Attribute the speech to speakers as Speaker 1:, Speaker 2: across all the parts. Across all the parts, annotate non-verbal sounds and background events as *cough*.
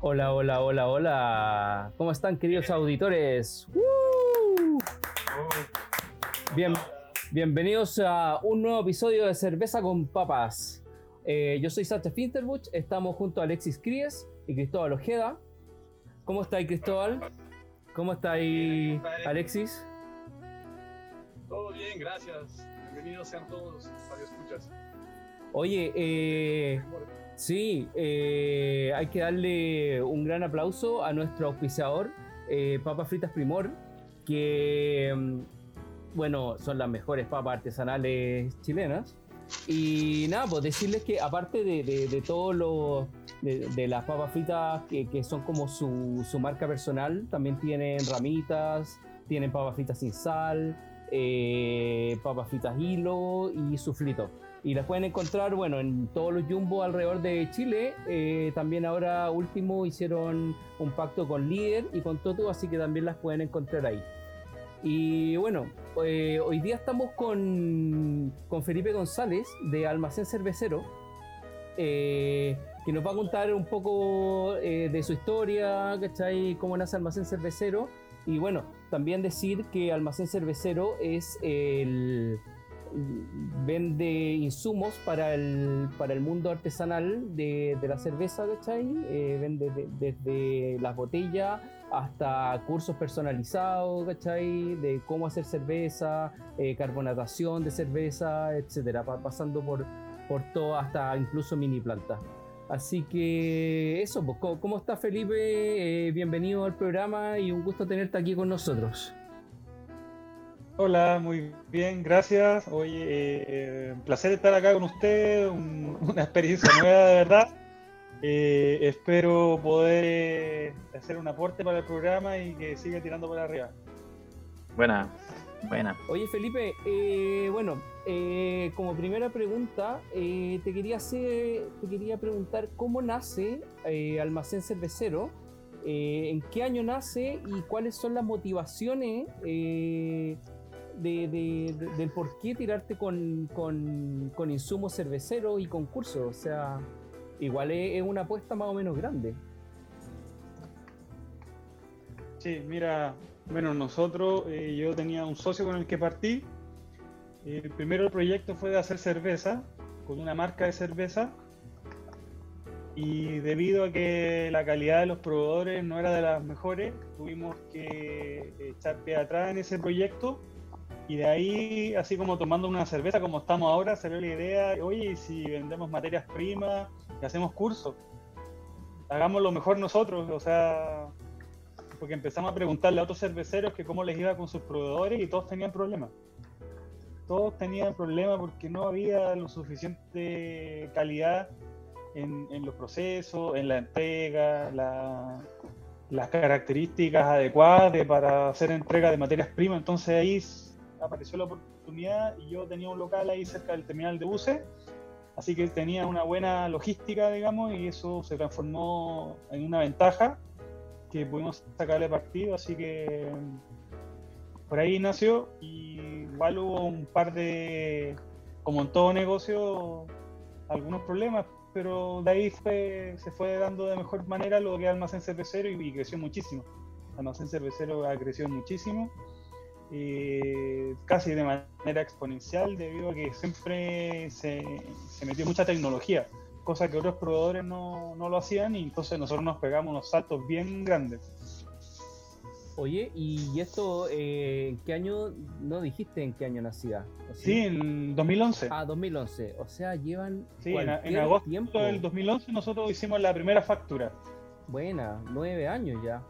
Speaker 1: Hola, hola, hola, hola. ¿Cómo están, queridos auditores? ¡Woo! Bien, bienvenidos a un nuevo episodio de Cerveza con Papas. Eh, yo soy Sánchez Finterbuch, estamos junto a Alexis Cries y Cristóbal Ojeda. ¿Cómo estáis, Cristóbal? ¿Cómo estáis, Alexis?
Speaker 2: Todo bien, gracias. Bienvenidos sean todos para escuchas.
Speaker 1: Oye, eh, Sí, eh, hay que darle un gran aplauso a nuestro auspiciador, eh, Fritas Primor, que, mm, bueno, son las mejores papas artesanales chilenas. Y nada, pues decirles que aparte de, de, de todo lo, de, de, las papas fritas que, que son como su, su, marca personal, también tienen ramitas, tienen papas fritas sin sal, eh, papas fritas hilo y suflito y las pueden encontrar, bueno, en todos los jumbo alrededor de Chile. Eh, también ahora último hicieron un pacto con Líder y con Toto, así que también las pueden encontrar ahí. Y bueno, eh, hoy día estamos con, con, Felipe González de Almacén Cervecero, eh, que nos va a contar un poco de su historia, ¿cachai? Cómo nace Almacén Cervecero. Y bueno, también decir que Almacén Cervecero es el vende insumos para el, para el mundo artesanal de, de la cerveza, ¿cachai? Eh, vende de, desde las botellas hasta cursos personalizados, ¿cachai? De cómo hacer cerveza, eh, carbonatación de cerveza, etcétera, pasando por, por todo, hasta incluso mini plantas. Así que eso, pues, ¿cómo está Felipe? Eh, bienvenido al programa y un gusto tenerte aquí con nosotros.
Speaker 2: Hola, muy bien, gracias. Oye, eh, un placer estar acá con usted, un, *laughs* una experiencia nueva de verdad. Eh, espero poder hacer un aporte para el programa y que siga tirando por arriba.
Speaker 3: Buena, buena.
Speaker 1: Oye, Felipe, eh, bueno, eh, como primera pregunta, te quería hacer, te quería preguntar cómo nace Almacén Cervecero. ¿En qué año nace y cuáles son las motivaciones de, de, del por qué tirarte con, insumos cerveceros y concursos. O sea, igual es, es, una apuesta más o menos grande.
Speaker 2: Sí, mira, bueno, nosotros, eh, yo tenía un socio con el que partí. Eh, primero el proyecto fue de hacer cerveza, con una marca de cerveza. Y debido a que la calidad de los proveedores no era de las mejores, tuvimos que echar pie atrás en ese proyecto y de ahí, así como tomando una cerveza como estamos ahora, ve la idea, oye, si vendemos materias primas y hacemos cursos, hagamos lo mejor nosotros, o sea, porque empezamos a preguntarle a otros cerveceros que cómo les iba con sus proveedores y todos tenían problemas. Todos tenían problemas porque no había lo suficiente calidad en, en los procesos, en la entrega, la, las características adecuadas para hacer entrega de materias primas. Entonces ahí apareció la oportunidad y yo tenía un local ahí cerca del terminal de buses, así que tenía una buena logística, digamos, y eso se transformó en una ventaja que pudimos sacarle partido, así que por ahí nació y igual hubo un par de, como en todo negocio, algunos problemas, pero de ahí fue, se fue dando de mejor manera lo que Almacén Cervecero y, y creció muchísimo. Almacén Cervecero ha crecido muchísimo eh, casi de manera exponencial debido a que siempre se, se, metió mucha tecnología, cosa que otros proveedores no, no, lo hacían y entonces nosotros nos pegamos unos saltos bien grandes.
Speaker 1: Oye, ¿y esto eh, en qué año, no dijiste en qué año nacía?
Speaker 2: ¿O sí? sí, en 2011.
Speaker 1: Ah, 2011, o sea, llevan...
Speaker 2: Sí, en, en, agosto tiempo? del 2011 nosotros hicimos la primera factura.
Speaker 1: Buena, nueve años ya.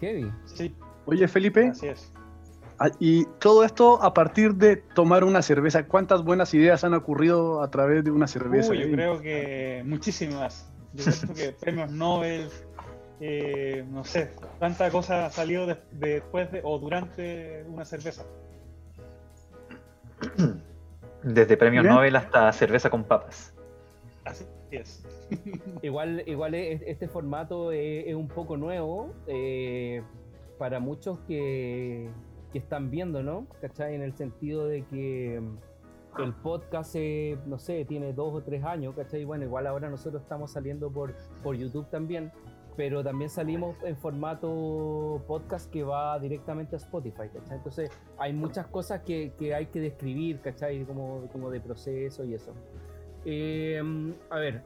Speaker 1: Heavy.
Speaker 2: Sí.
Speaker 3: Oye, Felipe.
Speaker 2: Así es.
Speaker 3: Ah, y todo esto a partir de tomar una cerveza. ¿Cuántas buenas ideas han ocurrido a través de una cerveza?
Speaker 2: Uy, yo creo que muchísimas. Yo creo que *laughs* premios Nobel, eh, no sé, tanta cosa ha salido de- después de, o durante una cerveza. *clears throat*
Speaker 4: Desde premios
Speaker 3: Bien.
Speaker 4: Nobel hasta cerveza con papas.
Speaker 2: Así es. *laughs*
Speaker 1: Igual, igual es- este formato es, es un poco nuevo eh, para muchos que, que están viendo, ¿no? ¿Cachai? En el sentido de que mm, el podcast, eh, no sé, tiene dos o tres años, ¿cachai? Bueno, igual ahora nosotros estamos saliendo por, por YouTube también, pero también salimos en formato podcast que va directamente a Spotify, ¿cachai? Entonces hay muchas cosas que, que hay que describir, ¿cachai? Como, como de proceso y eso. Eh, a ver,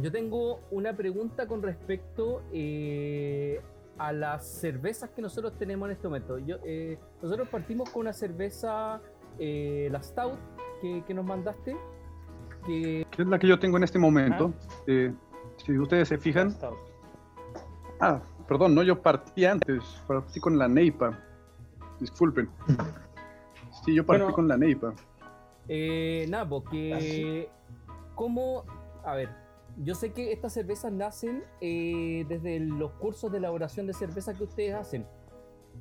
Speaker 1: yo tengo una pregunta con respecto eh, a las cervezas que nosotros tenemos en este momento. Yo, eh, nosotros partimos con una cerveza, eh, la Stout, que, que nos mandaste. Que,
Speaker 3: Que es la que yo tengo en este momento. Eh, si ustedes se fijan, ah, perdón, no, yo partí antes, partí con la Neipa. Disculpen. Sí, yo partí
Speaker 2: Bueno.
Speaker 3: con la Neipa.
Speaker 1: eh, nada, porque ¿cómo? A ver, yo sé que estas cervezas nacen eh, desde los cursos de elaboración de cerveza que ustedes hacen.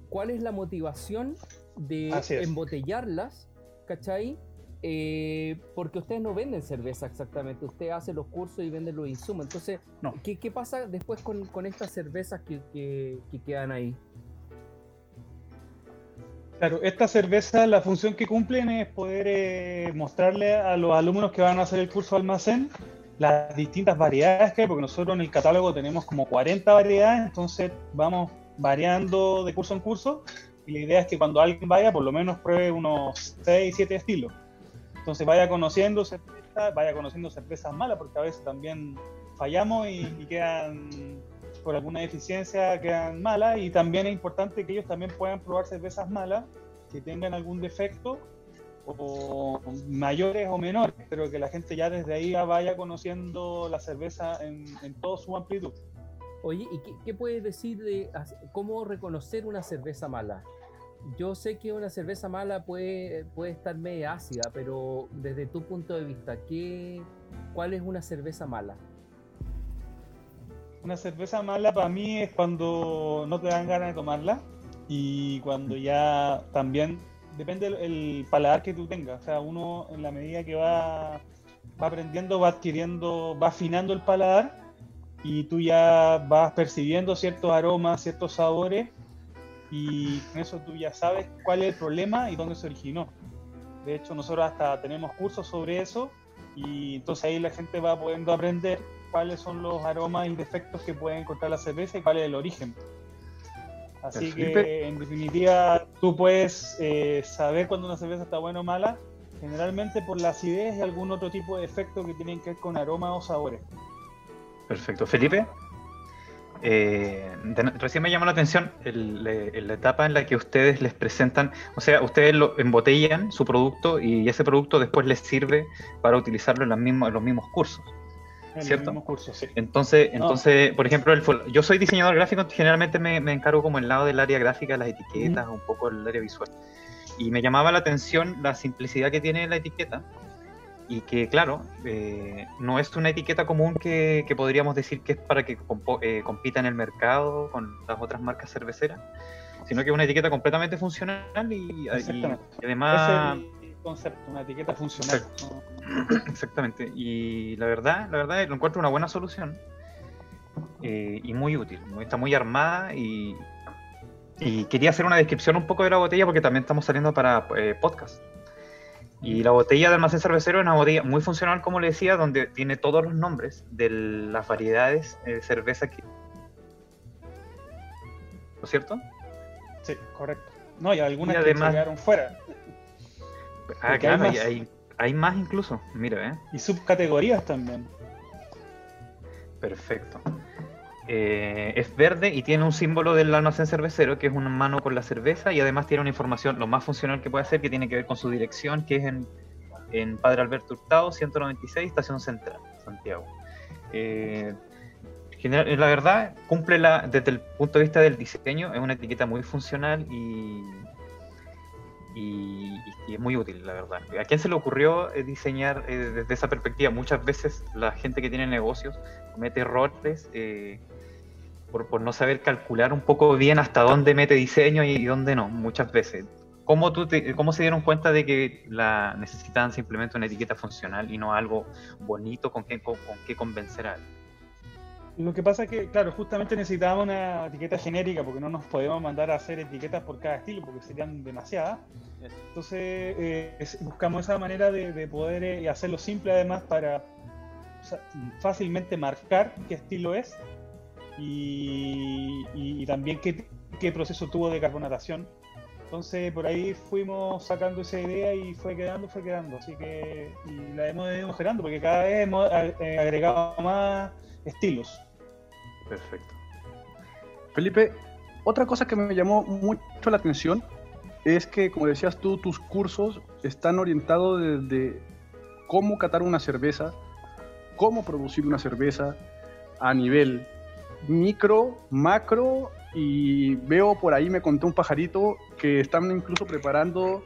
Speaker 1: ¿Cuál es la motivación de embotellarlas? ¿Cachai? Eh, porque ustedes no venden cerveza exactamente, ustedes hacen los cursos y venden los insumos. Entonces,
Speaker 2: No.
Speaker 1: ¿qué, qué pasa después con, con estas cervezas que, que- que quedan ahí?
Speaker 2: Claro, esta cerveza, la función que cumplen es poder eh, mostrarle a los alumnos que van a hacer el curso de almacén las distintas variedades que hay, porque nosotros en el catálogo tenemos como 40 variedades, entonces vamos variando de curso en curso y la idea es que cuando alguien vaya por lo menos pruebe unos 6, 7 estilos. Entonces vaya conociendo cervezas, vaya conociendo cervezas malas, porque a veces también fallamos y, y quedan por alguna deficiencia quedan malas y también es importante que ellos también puedan probar cervezas malas que tengan algún defecto o mayores o menores, pero que la gente ya desde ahí ya vaya conociendo la cerveza en, en toda su amplitud.
Speaker 1: Oye, ¿y qué, qué puedes decir de cómo reconocer una cerveza mala? Yo sé que una cerveza mala puede, puede estar media ácida, pero desde tu punto de vista, ¿qué, ¿cuál es una cerveza mala?
Speaker 2: Una cerveza mala para mí es cuando no te dan ganas de tomarla y cuando ya también depende el, el paladar que tú tengas. O sea, uno en la medida que va, va aprendiendo, va adquiriendo, va afinando el paladar y tú ya vas percibiendo ciertos aromas, ciertos sabores y con eso tú ya sabes cuál es el problema y dónde se originó. De hecho, nosotros hasta tenemos cursos sobre eso y entonces ahí la gente va pudiendo aprender cuáles son los aromas y defectos que puede encontrar la cerveza y cuál es el origen. Así que en definitiva tú puedes eh, saber cuando una cerveza está buena o mala, generalmente por la acidez y algún otro tipo de defecto que tienen que ver con aromas o sabores.
Speaker 4: Perfecto. Felipe, eh, de- recién me llamó la atención el- la etapa en la que ustedes les presentan, o sea, ustedes lo embotellan su producto y ese producto después les sirve para utilizarlo en, las mismas- en los mismos cursos. ¿Cierto?
Speaker 2: cursos, sí.
Speaker 4: Entonces, entonces por ejemplo, el yo soy diseñador gráfico, generalmente me, me encargo como el lado del área gráfica, las etiquetas, un poco el área visual. Y me llamaba la atención la simplicidad que tiene la etiqueta y que, claro, eh, no es una etiqueta común que, que podríamos decir que es para que eh, compita en el mercado con las otras marcas cerveceras, sino que es una etiqueta completamente funcional y, y además...
Speaker 2: Concepto, una etiqueta funcional. *clears throat*
Speaker 4: Exactamente. Y la verdad, la verdad, lo encuentro una buena solución eh, y muy útil. está muy armada y, y quería hacer una descripción un poco de la botella porque también estamos saliendo para eh, podcast. Y la botella de almacén cervecero es una botella muy funcional, como le decía, donde tiene todos los nombres de las variedades de cerveza que... ¿No es cierto?
Speaker 2: Sí, correcto. No, y algunas
Speaker 4: Y
Speaker 2: que se quedaron fuera.
Speaker 4: Ah,
Speaker 2: hay
Speaker 4: claro, y
Speaker 2: más.
Speaker 4: hay, hay más incluso. Mira, ¿eh?
Speaker 2: Y subcategorías también.
Speaker 4: Perfecto. Eh, es verde y tiene un símbolo del almacén cervecero, que es una mano con la cerveza, y además tiene una información lo más funcional que puede hacer, que tiene que ver con su dirección, que es en, en Padre Alberto Hurtado, 196, Estación Central, Santiago. Eh, la verdad, cumple la, desde el punto de vista del diseño, es una etiqueta muy funcional y, y, es muy útil, la verdad. ¿A quién se le ocurrió eh, diseñar eh, desde esa perspectiva? Muchas veces la gente que tiene negocios comete errores eh, por, por no saber calcular un poco bien hasta dónde mete diseño y, dónde no, muchas veces. ¿Cómo, tú ¿Cómo se dieron cuenta de que la necesitaban simplemente una etiqueta funcional y no algo bonito con que, con, que convencer a alguien?
Speaker 2: Lo que pasa es que, claro, justamente necesitábamos una etiqueta genérica porque no nos podemos mandar a hacer etiquetas por cada estilo porque serían demasiadas. Entonces eh, es- buscamos esa manera de, de poder eh, hacerlo simple además para o sea, fácilmente marcar qué estilo es y, y- y también qué, qué proceso tuvo de carbonatación. Entonces por ahí fuimos sacando esa idea y fue quedando, fue quedando. Así que y la hemos ido mejorando porque cada vez hemos eh, agregado más estilos.
Speaker 4: Perfecto.
Speaker 3: Felipe, otra cosa que me llamó mucho la atención es que, como decías tú, tus cursos están orientados desde cómo catar una cerveza, cómo producir una cerveza a nivel micro, macro y veo por ahí, me contó un pajarito, que están incluso preparando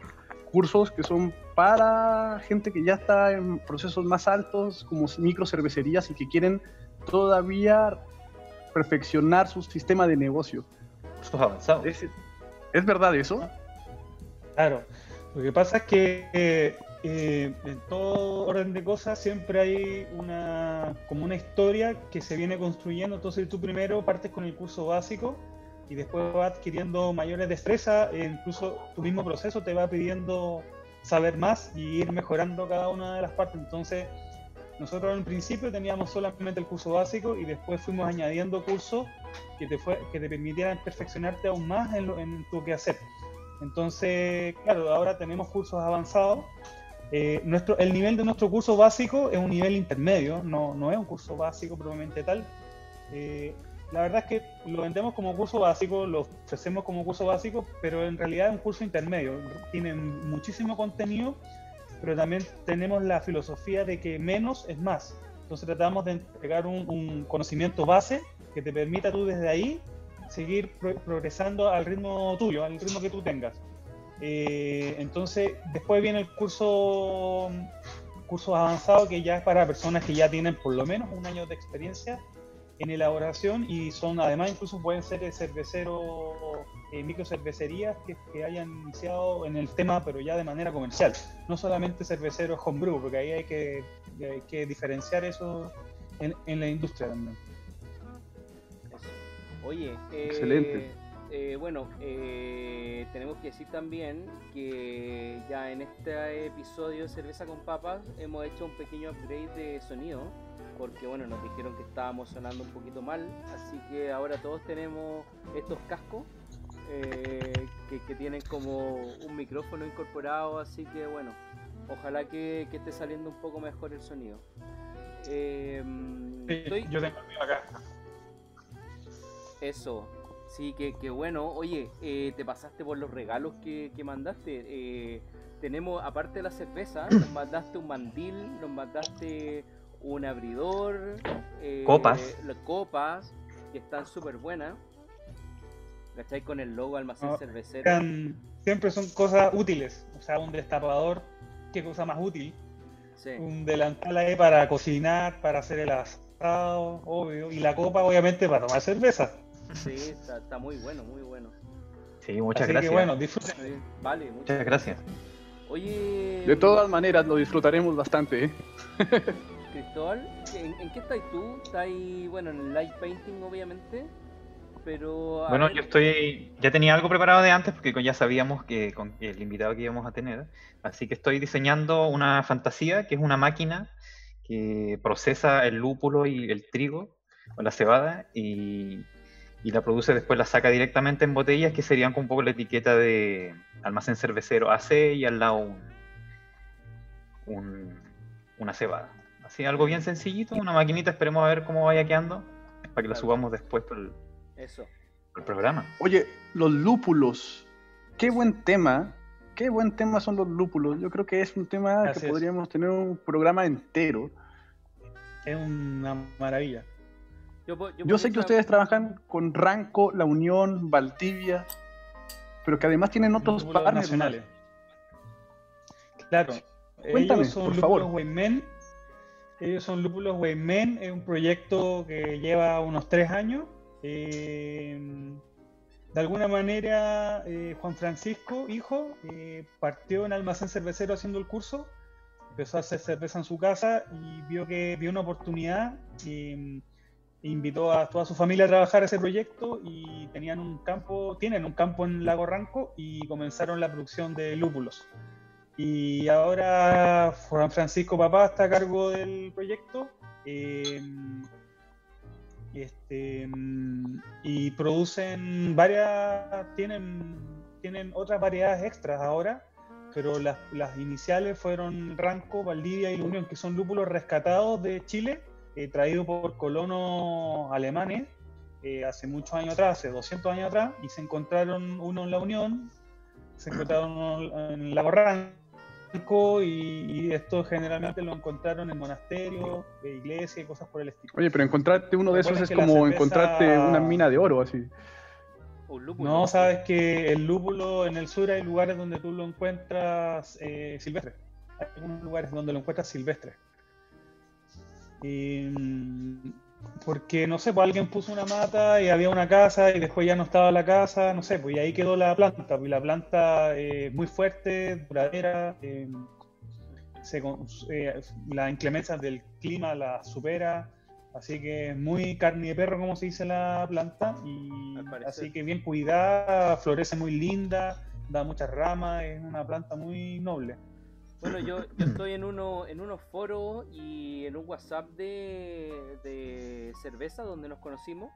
Speaker 3: cursos que son para gente que ya está en procesos más altos, como micro cervecerías y que quieren todavía perfeccionar su sistema de negocio.
Speaker 4: Avanzados.
Speaker 3: ¿Es, es verdad eso?
Speaker 2: Claro, lo que pasa es que eh, eh, en todo orden de cosas siempre hay una como una historia que se viene construyendo. Entonces tú primero partes con el curso básico y después vas adquiriendo mayores destrezas. e incluso tu mismo proceso te va pidiendo saber más y ir mejorando cada una de las partes. Entonces nosotros en principio teníamos solamente el curso básico y después fuimos añadiendo cursos que te, fue, que te permitieran perfeccionarte aún más en, lo, en tu quehacer. Entonces, claro, ahora tenemos cursos avanzados. Eh, nuestro, el nivel de nuestro curso básico es un nivel intermedio, no, no es un curso básico probablemente tal. Eh, la verdad es que lo vendemos como curso básico, lo ofrecemos como curso básico, pero en realidad es un curso intermedio. Tiene muchísimo contenido, pero también tenemos la filosofía de que menos es más. Entonces tratamos de entregar un, un conocimiento base que te permita tú desde ahí seguir pro progresando al ritmo tuyo, al ritmo que tú tengas. Eh, entonces, después viene el curso, curso avanzado que ya es para personas que ya tienen por lo menos un año de experiencia en elaboración y son además incluso pueden ser cerveceros, eh, microcervecerías que, que hayan iniciado en el tema pero ya de manera comercial, no solamente cerveceros homebrew, porque ahí hay que, hay que diferenciar eso en, en la industria también.
Speaker 1: Oye, eh,
Speaker 3: Excelente.
Speaker 1: eh, bueno, eh, tenemos que decir también que ya en este episodio de Cerveza con Papas hemos hecho un pequeño upgrade de sonido, porque bueno, nos dijeron que estábamos sonando un poquito mal, así que ahora todos tenemos estos cascos eh, que, que tienen como un micrófono incorporado, así que bueno, ojalá que, que esté saliendo un poco mejor el sonido. Eh, estoy-
Speaker 2: Yo tengo el mío acá.
Speaker 1: Eso, sí, que, que bueno. Oye, eh, te pasaste por los regalos que, que mandaste. Eh, tenemos, aparte de la cerveza, nos mandaste un mandil, nos mandaste un abridor, eh,
Speaker 4: Copas.
Speaker 1: las copas, que están súper buenas. ¿Cachai? Con el logo almacén
Speaker 2: Ah,
Speaker 1: cervecero.
Speaker 2: Siempre son cosas útiles. O sea, un destapador, qué cosa más útil.
Speaker 1: Sí.
Speaker 2: Un delantal ahí para cocinar, para hacer el asado, obvio. Y la copa, obviamente, para tomar cerveza.
Speaker 1: Sí, está, está muy bueno, muy bueno.
Speaker 4: Sí, muchas
Speaker 2: Así
Speaker 4: gracias.
Speaker 2: que bueno, disfruten.
Speaker 1: Sí, Vale, muchas
Speaker 4: Muchas gracias.
Speaker 1: Oye,
Speaker 3: De todas maneras, lo disfrutaremos bastante. ¿eh? *laughs*
Speaker 1: Cristóbal, ¿en, en qué estás tú? ¿Estás ahí, bueno, en el light painting, obviamente? Pero.
Speaker 4: Bueno,
Speaker 1: ver,
Speaker 4: yo estoy, ya tenía algo preparado de antes porque ya sabíamos que con el invitado que íbamos a tener, así que estoy diseñando una fantasía que es una máquina que procesa el lúpulo y el trigo o la cebada y, y la produce después la saca directamente en botellas que serían con un poco la etiqueta de almacén cervecero AC y al lado un, un- una cebada. Así algo bien sencillito, una maquinita, esperemos a ver cómo vaya quedando para que la subamos después por el,
Speaker 1: Eso.
Speaker 4: por el programa.
Speaker 3: Oye, los lúpulos. Qué buen tema. Qué buen tema son los lúpulos. Yo creo que es un tema
Speaker 2: Así
Speaker 3: que
Speaker 2: es.
Speaker 3: podríamos tener un programa entero.
Speaker 2: Es una maravilla.
Speaker 1: Yo,
Speaker 3: sé que ustedes trabajan con Ranco, La Unión, Valdivia, pero que además tienen otros partners
Speaker 2: nacionales. Claro.
Speaker 3: Cuéntame,
Speaker 2: ellos son
Speaker 3: por favor.
Speaker 2: Waymen. Ellos son lúpulos Waymen. Es un proyecto que lleva unos tres años eh, de alguna manera eh, Juan Francisco, hijo, eh, partió en almacén cervecero haciendo el curso, empezó a hacer cerveza en su casa y vio que vio una oportunidad y invitó a toda su familia a trabajar ese proyecto y tenían un campo, tienen un campo en Lago Ranco y comenzaron la producción de lúpulos. Y ahora Juan Francisco Papá está a cargo del proyecto. eh, este, y producen varias, tienen, tienen otras variedades extras ahora, pero las, las iniciales fueron Ranco, Valdivia y La Unión, que son lúpulos rescatados de Chile, eh, traídos por colonos alemanes eh, hace muchos años atrás, hace 200 años atrás, y se encontraron uno en La Unión, se encontraron en Lago Ranco, y, y esto generalmente lo encontraron en monasterios, de iglesias y cosas por el estilo.
Speaker 3: Oye, pero encontrarte uno de esos es como
Speaker 2: cerveza-
Speaker 3: encontrarte una mina de oro, así.
Speaker 2: No, sabes que el lúpulo en el sur hay lugares donde tú lo encuentras eh, silvestre. Hay algunos lugares donde lo encuentras silvestre. Y, mm, porque, no sé, pues alguien puso una mata y había una casa y después ya no estaba la casa, no sé, pues y ahí quedó la planta. Pues y la planta eh, muy fuerte, duradera, eh, se eh, las inclemencias del clima la supera. Así que es muy carne de perro, como se dice la planta. Y así que bien cuidada, florece muy linda, da muchas ramas, es una planta muy noble.
Speaker 1: Bueno, yo, yo estoy en uno en unos foros y en un WhatsApp de, de cerveza donde nos conocimos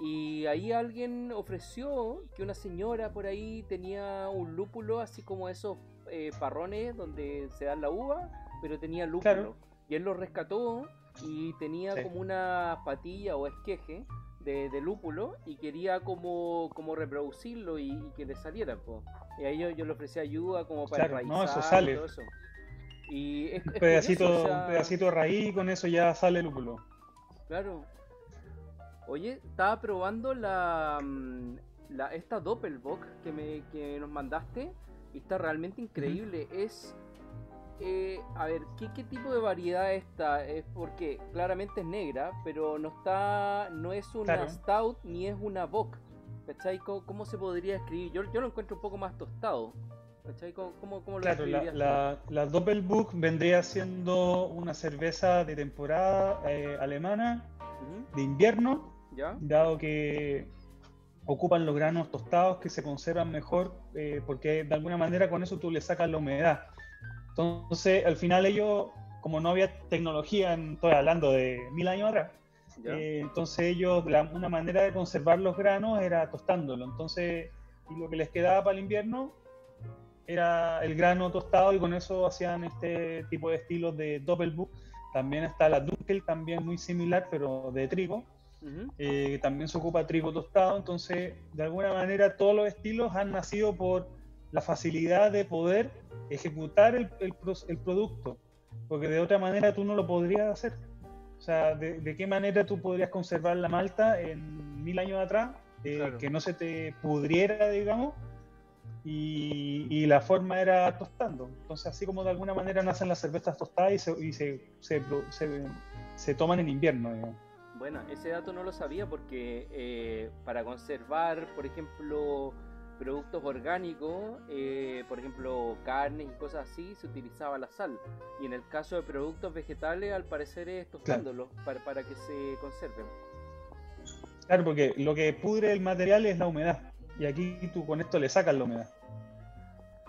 Speaker 1: y ahí alguien ofreció que una señora por ahí tenía un lúpulo así como esos eh, parrones donde se dan la uva, pero tenía lúpulo.
Speaker 2: Claro.
Speaker 1: Y él lo rescató y tenía
Speaker 2: Sí.
Speaker 1: como una patilla o esqueje de, de lúpulo y quería como, como reproducirlo y, y que le saliera. po. Y ahí yo, yo le ofrecí ayuda como para
Speaker 2: Claro, no, eso
Speaker 1: y
Speaker 2: sale.
Speaker 1: todo eso. Y es,
Speaker 2: Un pedacito,
Speaker 1: curioso, o sea,
Speaker 2: un pedacito de raíz y con eso ya sale el lúpulo.
Speaker 1: Claro. Oye, estaba probando la, mm, la esta Doppelbock que, me, que nos mandaste y está realmente increíble. Es. Eh, a ver, ¿qué, ¿qué tipo de variedad es esta? Es porque claramente es negra, pero no está. No es una
Speaker 2: Claro.
Speaker 1: Stout ni es una Bock. ¿Cachai? ¿Cómo, se podría escribir? Yo, yo lo encuentro un poco más tostado. ¿Cachai? ¿Cómo, cómo, lo
Speaker 2: Claro, la, la, la Doppelbock vendría siendo una cerveza de temporada eh, alemana de invierno,
Speaker 1: ¿Ya?
Speaker 2: dado que ocupan los granos tostados que se conservan mejor, eh, porque de alguna manera con eso tú le sacas la humedad. Entonces, al final ellos, como no había tecnología, estoy hablando de mil años atrás, eh, entonces ellos, la- una manera de conservar los granos era tostándolo. Entonces, y lo que les quedaba para el invierno era el grano tostado y con eso hacían este tipo de estilos de Doppelbock. También está la Dunkel, también muy similar, pero de trigo. Eh, también se ocupa trigo tostado. Entonces, de alguna manera, todos los estilos han nacido por la facilidad de poder ejecutar el, el el producto. Porque de otra manera tú no lo podrías hacer. O sea, ¿de, de qué manera tú podrías conservar la malta en mil años atrás? eh,
Speaker 1: Claro.
Speaker 2: Que no se te pudriera, digamos. Y, y la forma era tostando. Entonces, así como de alguna manera nacen las cervezas tostadas y se, y se, se- se toman en invierno, digamos.
Speaker 1: Bueno, ese dato no lo sabía porque eh, para conservar, por ejemplo, productos orgánicos, eh, por ejemplo, carnes y cosas así, se utilizaba la sal. Y en el caso de productos vegetales, al parecer es tostándolos para, para que se conserven.
Speaker 2: Claro, porque lo que pudre el material es la humedad. Y aquí tú con esto le sacas la humedad.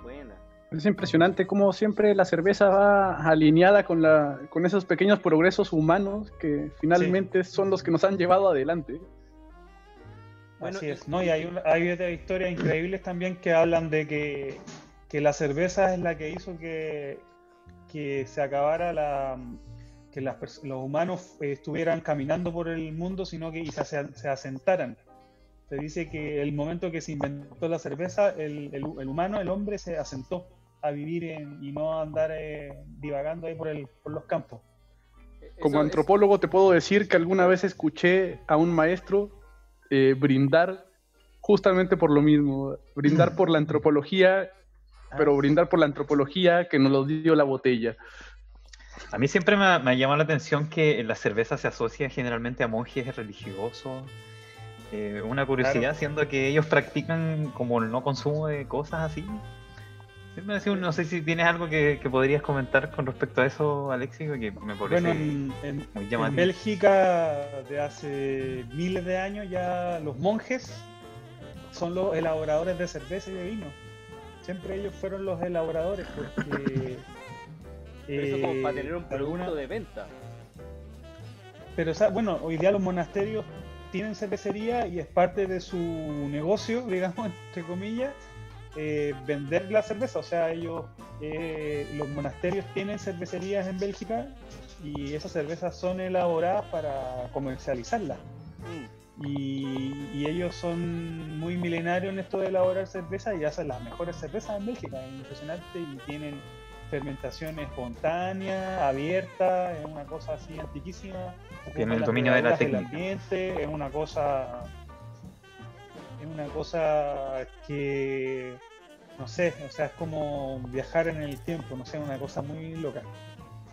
Speaker 1: Buena.
Speaker 3: Es impresionante cómo siempre la cerveza va alineada con, la, con esos pequeños progresos humanos que finalmente son los que nos han llevado adelante.
Speaker 1: Bueno,
Speaker 2: Así es. ¿no? Y hay, hay otras historias increíbles también que hablan de que, que la cerveza es la que hizo que, que se acabara la que las los humanos eh, estuvieran caminando por el mundo, sino que y se, ase- se asentaran. Se dice que el momento que se inventó la cerveza, el, el hu- el humano, el hombre, se asentó a vivir en- y no a andar eh, divagando ahí por, el, por los campos.
Speaker 3: Como
Speaker 1: eso es-
Speaker 3: antropólogo te puedo decir que alguna vez escuché a un maestro eh, brindar justamente por lo mismo, brindar por la antropología, pero brindar por la antropología que nos lo dio la botella.
Speaker 4: A mí siempre me ha, me ha llamado la atención que la cerveza se asocia generalmente a monjes religiosos Eh, una curiosidad, siendo que ellos practican como el no consumo de cosas así. No sé si tienes algo que, que podrías comentar con respecto a eso, Alexis, que me parece
Speaker 2: Bueno, en, en-
Speaker 4: muy
Speaker 2: en
Speaker 4: llamativo.
Speaker 2: Bélgica de hace miles de años ya los monjes son los elaboradores de cerveza y de vino. Siempre ellos fueron los elaboradores porque... *laughs*
Speaker 1: Pero eso como
Speaker 2: eh,
Speaker 1: para tener un producto
Speaker 2: alguna-
Speaker 1: de venta.
Speaker 2: Pero, o sea, bueno, hoy día los monasterios tienen cervecería y es parte de su negocio, *laughs* digamos, entre comillas, eh, vender la cerveza. O sea, ellos, eh, los monasterios tienen cervecerías en Bélgica y esas cervezas son elaboradas para comercializarlas.
Speaker 1: Mm.
Speaker 2: Y, y ellos son muy milenarios en esto de elaborar cerveza y hacen las mejores cervezas en Bélgica, es impresionante y tienen fermentación espontánea, abierta, es una cosa así antiquísima.
Speaker 4: Tienen el dominio de la
Speaker 2: del
Speaker 4: técnica.
Speaker 2: ambiente, es una cosa es una cosa que no sé, o sea, es como viajar en el tiempo, no sé, una cosa muy loca.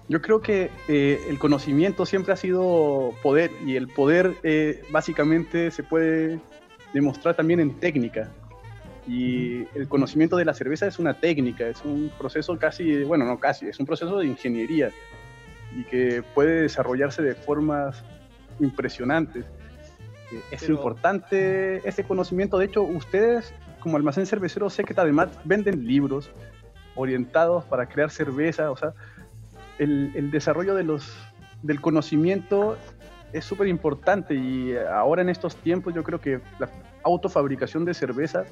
Speaker 3: Yo creo que eh, el conocimiento siempre ha sido poder y el poder eh, básicamente se puede demostrar también en técnica. Y el conocimiento de la cerveza es una técnica, es un proceso casi, bueno, no casi, es un proceso de ingeniería y que puede desarrollarse de formas impresionantes. Es
Speaker 1: Pero-
Speaker 3: importante ese conocimiento. De hecho, ustedes como almacén cervecero sé que además venden libros orientados para crear cerveza, o sea, el, el desarrollo de los, del conocimiento es súper importante y ahora en estos tiempos yo creo que la autofabricación de cerveza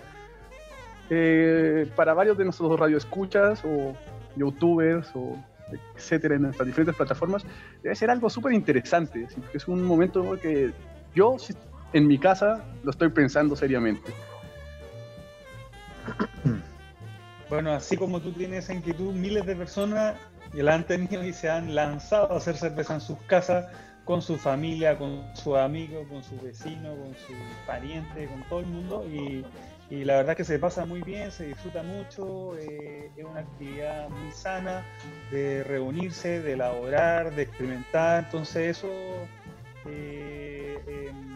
Speaker 3: eh, para varios de nuestros radioescuchas o youtubers o etcétera en nuestras diferentes plataformas debe ser algo súper interesante es un momento que yo si- en mi casa lo estoy pensando seriamente
Speaker 2: Bueno, así como tú tienes inquietud, miles de personas ya la han tenido y se han lanzado a hacer cerveza en sus casas, con su familia, con sus amigos, con sus vecinos, con sus parientes, con todo el mundo. Y, la verdad que se pasa muy bien, se disfruta mucho, eh, es una actividad muy sana de reunirse, de elaborar, de experimentar. Entonces eso eh, em,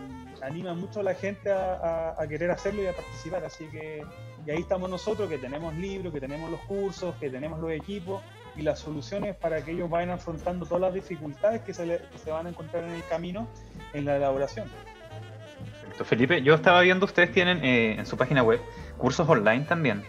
Speaker 2: anima mucho a la gente a, querer hacerlo y a participar. Así que y ahí estamos nosotros que tenemos libros, que tenemos los cursos, que tenemos los equipos y las soluciones para que ellos vayan afrontando todas las dificultades que se, le- que se van a encontrar en el camino en la elaboración.
Speaker 4: Perfecto. Felipe, yo estaba viendo, ustedes tienen eh, en su página web cursos online también.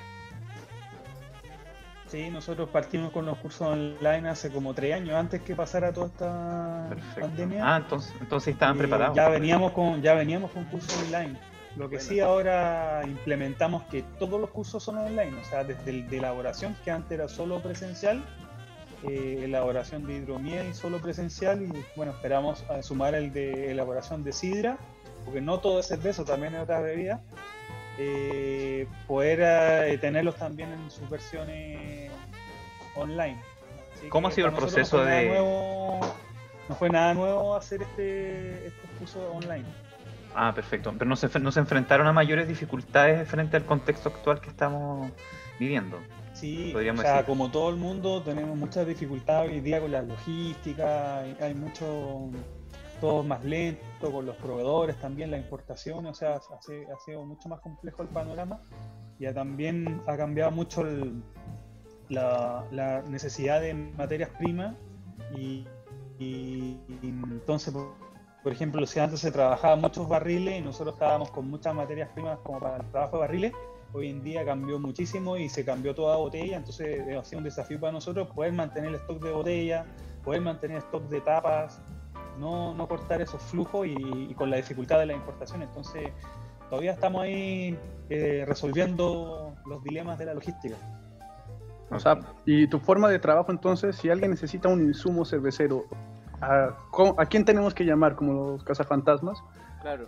Speaker 2: Sí, nosotros partimos con los cursos online hace como tres años antes que pasara toda esta
Speaker 4: Perfecto.
Speaker 2: pandemia.
Speaker 4: Ah, entonces, entonces estaban preparados.
Speaker 2: Ya veníamos con, ya veníamos con cursos online. Lo que
Speaker 1: Bueno.
Speaker 2: sí ahora implementamos que todos los cursos son online, o sea, desde el de elaboración, que antes era solo presencial, eh, elaboración de hidromiel solo presencial, y bueno, esperamos a sumar el de elaboración de sidra, porque no todo es cerveza, también hay otras bebidas, eh, poder eh, tenerlos también en sus versiones online. Así
Speaker 4: ¿Cómo ha sido el proceso
Speaker 2: no
Speaker 4: de-
Speaker 2: nuevo- no fue nada nuevo hacer este, estos cursos online.
Speaker 4: Ah, perfecto. Pero no se, no se enfrentaron a mayores dificultades frente al contexto actual que estamos viviendo.
Speaker 2: Sí,
Speaker 4: Podríamos
Speaker 2: o sea,
Speaker 4: decir.
Speaker 2: como todo el mundo tenemos muchas dificultades hoy día con la logística, hay- hay mucho, todo más lento, con los proveedores también, la importación, o sea, ha sido mucho más complejo el panorama. Ya también ha cambiado mucho la, necesidad de materias primas y, entonces, por, por ejemplo, si antes se trabajaba muchos barriles y nosotros estábamos con muchas materias primas como para el trabajo de barriles, hoy en día cambió muchísimo y se cambió toda botella, entonces ha sido un desafío para nosotros poder mantener el stock de botella, poder mantener stock de tapas, no, no cortar esos flujos y, y con la dificultad de la importación. Entonces, todavía estamos ahí eh, resolviendo los dilemas de la logística.
Speaker 3: O sea, y tu forma de trabajo entonces, si alguien necesita un insumo cervecero, ¿a, cómo- a quién tenemos que llamar como los cazafantasmas?
Speaker 1: Claro.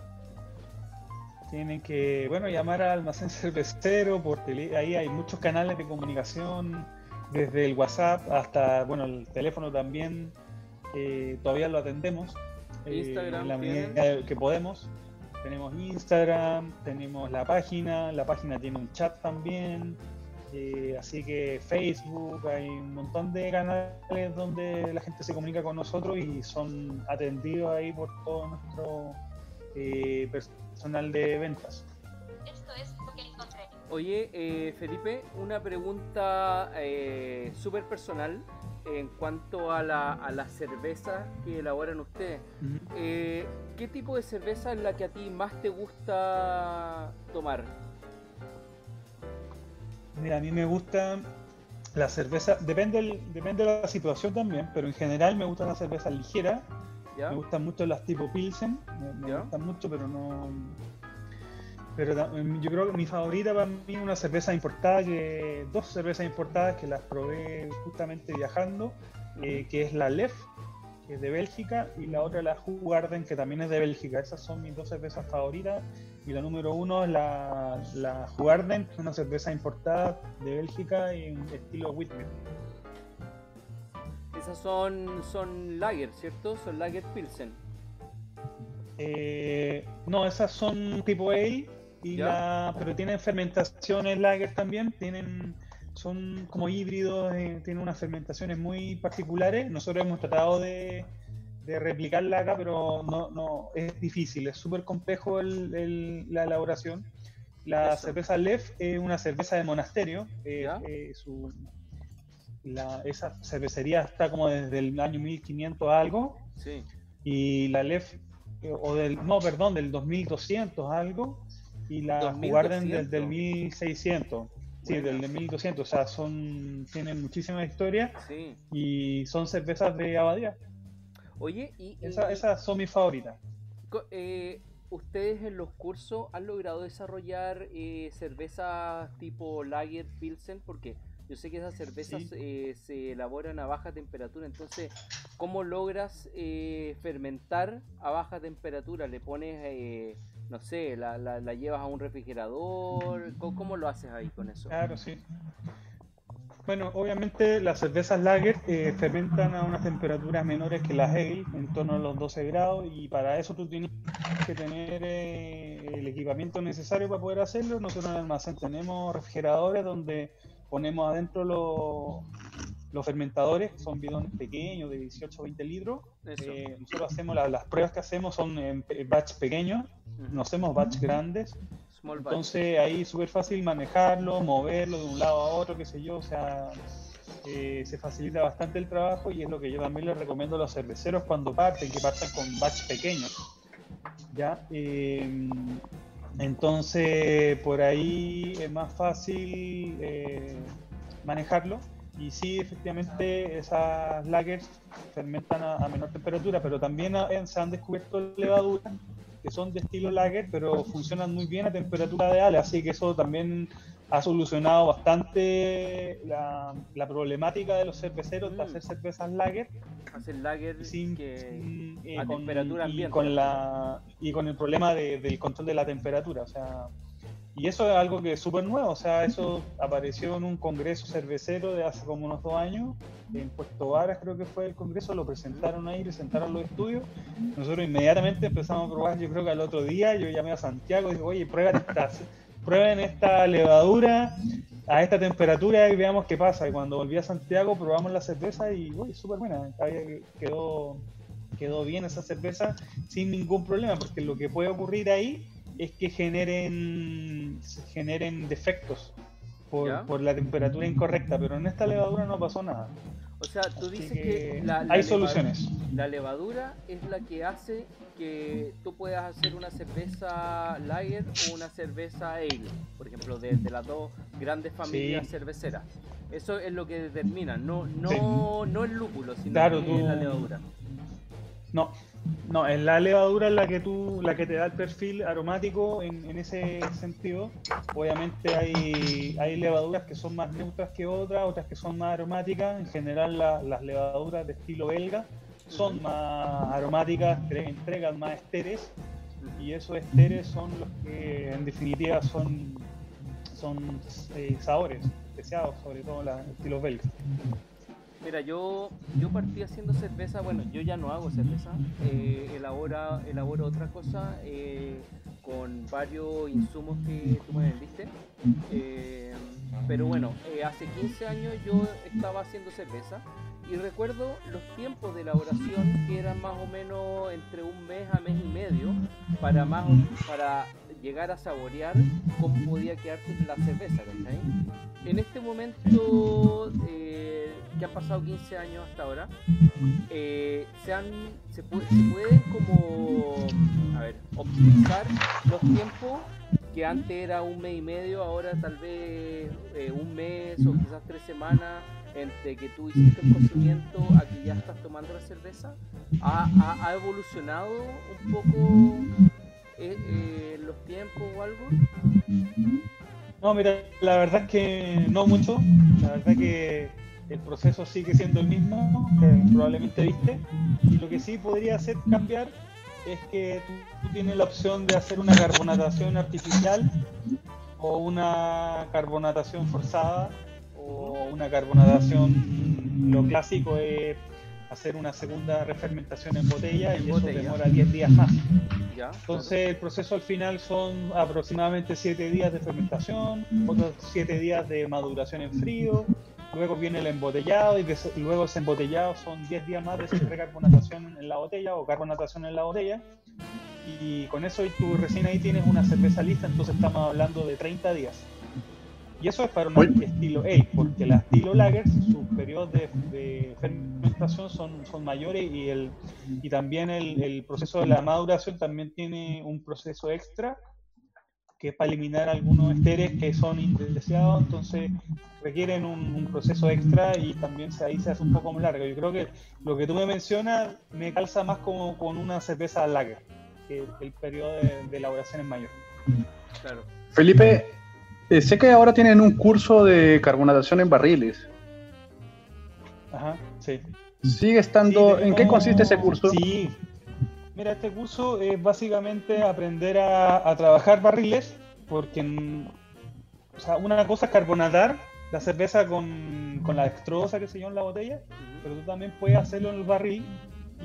Speaker 2: Tienen que, bueno, llamar al almacén cervecero, por tele- ahí hay muchos canales de comunicación, desde el WhatsApp hasta, bueno, el teléfono también, eh, todavía lo atendemos. eh,
Speaker 1: Instagram
Speaker 2: en la
Speaker 1: tienen.
Speaker 2: medida que podemos. Tenemos Instagram, tenemos la página, la página tiene un chat también, eh, así que Facebook, hay un montón de canales donde la gente se comunica con nosotros y son atendidos ahí por todo nuestro eh, personal de ventas.
Speaker 5: Esto es lo que encontré.
Speaker 1: Oye, eh, Felipe, una pregunta eh, súper personal en cuanto a la, a la cerveza que elaboran ustedes. Eh, ¿Qué tipo de cerveza es la que a ti más te gusta tomar?
Speaker 2: Mira, a mí me gusta la cerveza, depende, depende de la situación también, pero en general me gustan las cervezas ligeras,
Speaker 1: ¿Ya?
Speaker 2: me gustan mucho las tipo Pilsen, me, gustan mucho, pero no... Pero em, yo creo que mi favorita para mí es una cerveza importada, que dos cervezas importadas que las probé justamente viajando, eh, que es la Lef, que es de Bélgica, y la otra la Hugarden, que también es de Bélgica. Esas son mis dos cervezas favoritas. Y la número uno es la, la Hugarden, que es una cerveza importada de Bélgica en estilo Whitney.
Speaker 1: Esas son, son lager, ¿cierto? Son lager Pilsen.
Speaker 2: Eh, no, esas son tipo Ale, y
Speaker 1: ¿Ya?
Speaker 2: la, pero tienen fermentaciones lager también, tienen, son como híbridos, eh, tienen unas fermentaciones muy particulares. Nosotros hemos tratado de, de replicarla acá, pero no, no es difícil, es súper complejo el- el- la elaboración. La
Speaker 1: Eso.
Speaker 2: cerveza Lef es una cerveza de monasterio, eh, eh, su- la- esa cervecería está como desde el año 1500 algo,
Speaker 1: Sí.
Speaker 2: y la LEF, eh, o del, no, perdón, del 2200 algo, y la
Speaker 1: 2200.
Speaker 2: Guarden del, del 1600. Sí, del de 1200, o sea, son, tienen muchísima historia
Speaker 1: Sí.
Speaker 2: y son cervezas de abadía.
Speaker 1: Oye, y, y-
Speaker 2: Esa- esas son mis favoritas.
Speaker 1: eh, ustedes en los cursos han logrado desarrollar eh, cervezas tipo lager Pilsen porque yo sé que esas cervezas
Speaker 2: Sí.
Speaker 1: eh, se elaboran a baja temperatura, entonces ¿cómo logras eh, fermentar a baja temperatura? ¿Le pones, eh, no sé, la, la- la llevas a un refrigerador? ¿Cómo, cómo lo haces ahí con eso?
Speaker 2: Claro, sí. Bueno, obviamente las cervezas lager eh, fermentan a unas temperaturas menores que las ale, en torno a los 12 grados, y para eso tú tienes que tener eh, el equipamiento necesario para poder hacerlo. Nosotros en el almacén tenemos refrigeradores donde ponemos adentro los, los fermentadores, son bidones pequeños de 18 o 20 litros. Eh, nosotros hacemos la- las pruebas que hacemos son en batch pequeños, no hacemos batch grandes.
Speaker 1: Small batch.
Speaker 2: Entonces ahí es súper fácil manejarlo, moverlo de un lado a otro, qué sé yo, o sea, eh, se facilita bastante el trabajo y es lo que yo también les recomiendo a los cerveceros cuando parten, que partan con batch pequeños. ¿Ya? Eh, entonces por ahí es más fácil eh, manejarlo y sí, efectivamente esas lagers fermentan a, a menor temperatura, pero también se han descubierto levaduras que son de estilo lager, pero funcionan muy bien a temperatura de ale, así que eso también ha solucionado bastante la, la problemática de los cerveceros de
Speaker 1: Mm.
Speaker 2: hacer cervezas lager
Speaker 1: Hacen lager
Speaker 2: sin,
Speaker 1: que...
Speaker 2: eh,
Speaker 1: a
Speaker 2: con,
Speaker 1: temperatura
Speaker 2: y
Speaker 1: ambiente.
Speaker 2: con la y con el problema de- del control de la temperatura, o sea, y eso es algo que es súper nuevo, o sea, eso apareció en un congreso cervecero de hace como unos dos años, en Puerto Varas creo que fue el congreso, lo presentaron ahí, presentaron los estudios, nosotros inmediatamente empezamos a probar, yo creo que al otro día yo llamé a Santiago y dije, oye, prueben esta, prueben esta levadura a esta temperatura y veamos qué pasa. Y cuando volví a Santiago probamos la cerveza y uy, súper buena, quedó, quedó bien esa cerveza sin ningún problema, porque lo que puede ocurrir ahí es que generen, generen defectos por, por la temperatura incorrecta, pero en esta levadura no pasó nada.
Speaker 1: O sea, tú
Speaker 2: Así
Speaker 1: dices
Speaker 2: que
Speaker 1: que, la, la
Speaker 2: hay soluciones.
Speaker 1: La levadura es la que hace que tú puedas hacer una cerveza lager o una cerveza ale, por ejemplo, de, de las dos grandes familias
Speaker 2: Sí.
Speaker 1: cerveceras. Eso es lo que determina, no, no,
Speaker 2: Sí.
Speaker 1: no el lúpulo, sino
Speaker 2: Claro, tú-
Speaker 1: la levadura.
Speaker 2: No, no, es la levadura la que tú, la que te da el perfil aromático en, en ese sentido. Obviamente hay, hay levaduras que son más neutras que otras, otras que son más aromáticas. En general la- las levaduras de estilo belga son más aromáticas, tre- entregan más esteres y esos esteres son los que en definitiva son, son eh, sabores deseados, sobre todo los estilos belgas.
Speaker 1: Mira, yo, yo partí haciendo cerveza, bueno, yo ya no hago cerveza, eh, elabora, elaboro otra cosa eh, con varios insumos que tú me vendiste. Eh, pero bueno, eh, hace 15 años yo estaba haciendo cerveza y recuerdo los tiempos de elaboración que eran más o menos entre un mes a mes y medio para más para llegar a saborear cómo podía quedar la cerveza, ¿cachai? En este momento que han pasado 15 años hasta ahora, eh, se, han, se, pu- se pueden como, a ver, optimizar los tiempos que antes era un mes y medio, ahora tal vez eh, un mes o quizás tres semanas entre que tú hiciste el cocimiento a que ya estás tomando la cerveza. ¿Ha, ha- ha evolucionado un poco eh, eh, los tiempos o algo?
Speaker 2: No, mira, la verdad es que no mucho. La verdad que el proceso sigue siendo el mismo, que probablemente viste. Y lo que sí podría hacer cambiar es que tú, tú tienes la opción de hacer una carbonatación artificial o una carbonatación forzada o una carbonatación, lo clásico es hacer una segunda refermentación en botella y eso demora 10 días más.
Speaker 1: ¿Ya?
Speaker 2: Entonces el proceso al final son aproximadamente 7 días de fermentación, otros 7 días de maduración en frío, luego viene el embotellado y luego ese embotellado son 10 días más de recarbonatación en la botella o carbonatación en la botella y con eso tú recién ahí tienes una cerveza lista, entonces estamos hablando de 30 días. Y eso es para una
Speaker 3: Oye.
Speaker 2: estilo Ale, porque las estilo lagers, sus periodos de, de fermentación son, son mayores y, el, y también el, el proceso de la maduración también tiene un proceso extra que es para eliminar algunos esteres que son indeseados, entonces requieren un, un proceso extra y también se, ahí se hace un poco más largo. Yo creo que lo que tú me mencionas me calza más como con una cerveza lager, que el periodo de, de elaboración es mayor.
Speaker 1: Claro.
Speaker 3: Felipe, eh, sé que ahora tienen un curso de carbonatación en barriles.
Speaker 2: Ajá, sí.
Speaker 3: ¿Sigue estando?
Speaker 2: Sí,
Speaker 3: ¿En qué consiste ese curso?
Speaker 2: Sí. Mira, este curso es básicamente aprender a, a trabajar barriles, porque mm, o sea, una cosa es carbonatar la cerveza con, con la dextrosa que se yo en la botella, pero tú también puedes hacerlo en el barril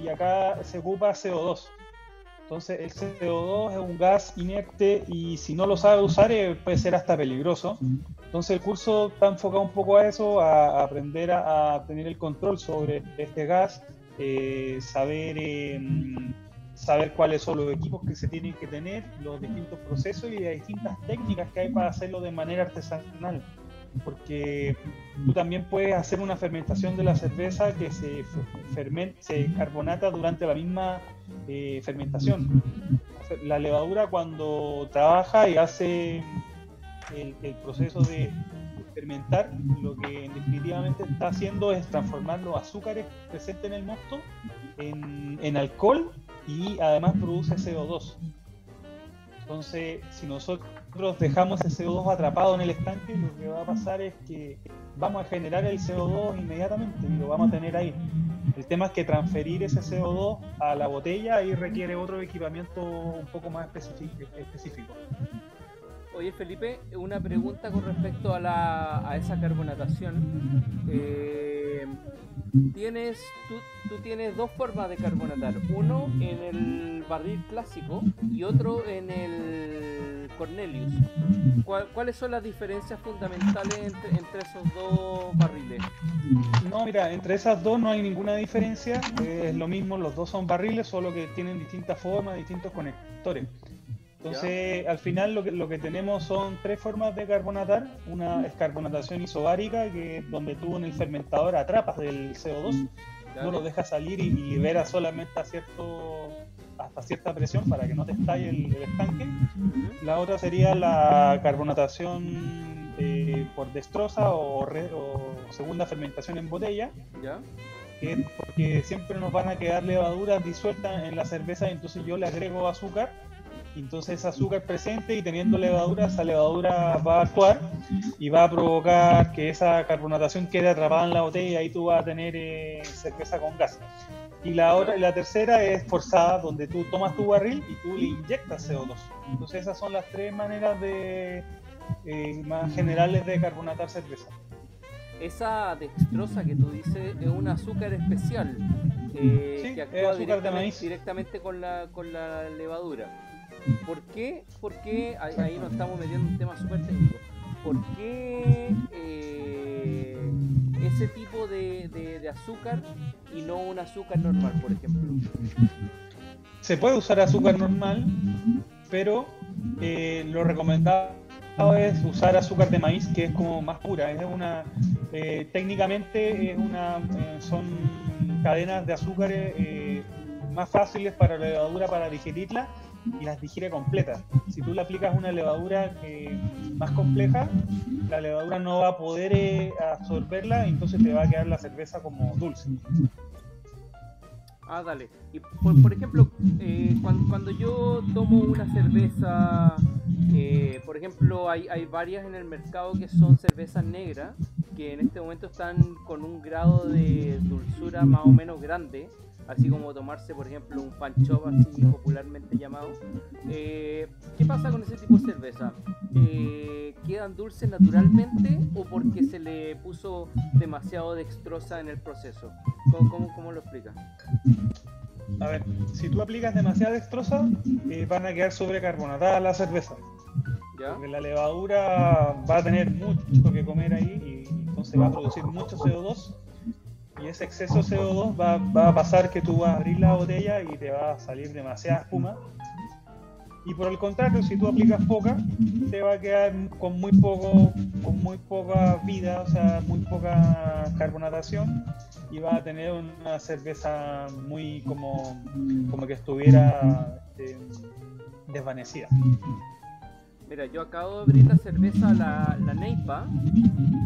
Speaker 2: y acá se ocupa CO2. Entonces el CO2 es un gas inerte y si no lo sabes usar eh, puede ser hasta peligroso. Entonces el curso está enfocado un poco a eso, a, a aprender a, a tener el control sobre este gas, eh, saber, eh, saber cuáles son los equipos que se tienen que tener, los distintos procesos y las distintas técnicas que hay para hacerlo de manera artesanal. Porque tú también puedes hacer una fermentación de la cerveza que se, ferment- se carbonata durante la misma eh, fermentación. La levadura cuando trabaja y hace el, el proceso de fermentar, lo que definitivamente está haciendo es transformar los azúcares presentes en el mosto en, en alcohol y además produce CO2. Entonces, si nosotros dejamos ese CO2 atrapado en el estanque, lo que va a pasar es que vamos a generar el CO2 inmediatamente y lo vamos a tener ahí. El tema es que transferir ese CO2 a la botella ahí requiere otro equipamiento un poco más específico.
Speaker 1: Oye Felipe, una pregunta con respecto a, la, a esa carbonatación. Eh, tienes, tú, tienes dos formas de carbonatar, uno en el barril clásico y otro en el Cornelius. ¿Cuál- ¿Cuáles son las diferencias fundamentales entre, entre esos dos barriles?
Speaker 2: No, mira, entre esas dos no hay ninguna diferencia, es lo mismo, los dos son barriles, solo que tienen distintas formas, distintos conectores. Entonces, al final lo que, lo que tenemos son tres formas de carbonatar. Una es carbonatación isobárica, que es donde tú en el fermentador atrapas el CO2, no lo dejas salir y, y liberas solamente a cierto, hasta cierta presión para que no te estalle el, el estanque. La otra sería la carbonatación eh, por destroza o, re- o segunda fermentación en botella,
Speaker 1: ¿Ya?
Speaker 2: que es porque siempre nos van a quedar levaduras disueltas en la cerveza, y entonces yo le agrego azúcar, entonces azúcar presente y teniendo levadura, esa levadura va a actuar y va a provocar que esa carbonatación quede atrapada en la botella y ahí tú vas a tener eh, cerveza con gas. Y la, otra, la tercera es forzada, donde tú tomas tu barril y tú le inyectas CO2. Entonces esas son las tres maneras de, eh, más generales de carbonatar cerveza.
Speaker 1: Esa dextrosa que tú dices es un azúcar especial eh,
Speaker 2: Sí,
Speaker 1: que actúa directamente,
Speaker 2: maíz.
Speaker 1: directamente con la, con la levadura. ¿Por qué? ¿Por qué? Ahí, ahí nos estamos metiendo en un tema súper técnico. por qué eh, ese tipo de, azúcar y no un azúcar normal, por ejemplo.
Speaker 2: Se puede usar azúcar normal, pero eh, lo recomendado es usar azúcar de maíz, que es como más pura. Es una, eh, técnicamente es una, son cadenas de azúcares más fáciles para la levadura para digerirla y las digiere completas. Si tú le aplicas una levadura eh, más compleja, la levadura no va a poder eh, absorberla, entonces te va a quedar la cerveza como dulce.
Speaker 1: Ah, dale. Y por, por ejemplo, eh, cuando, cuando yo tomo una cerveza, eh, por ejemplo, hay, hay varias en el mercado que son cervezas negras, que en este momento están con un grado de dulzura más o menos grande, así como tomarse, por ejemplo, un panchop así popularmente llamado. Eh, ¿Qué pasa con ese tipo de cerveza? Eh, ¿Quedan dulces naturalmente o porque se le puso demasiado dextrosa en el proceso? ¿Cómo, cómo, cómo lo explica?
Speaker 2: A ver, si tú aplicas demasiada dextrosa, eh, van a quedar sobrecarbonatadas la cerveza.
Speaker 1: ¿Ya?
Speaker 2: Porque la levadura va a tener mucho que comer ahí y entonces va a producir mucho CO2. Y ese exceso de CO2 va, a pasar que tú vas a abrir la botella y te va a salir demasiada espuma. Y por el contrario, si tú aplicas poca, te va a quedar con muy poco, con muy poca vida, o sea, muy poca carbonatación y va a tener una cerveza muy como, como que estuviera este, desvanecida.
Speaker 1: Mira, yo acabo de abrir la cerveza, la, la Neipa,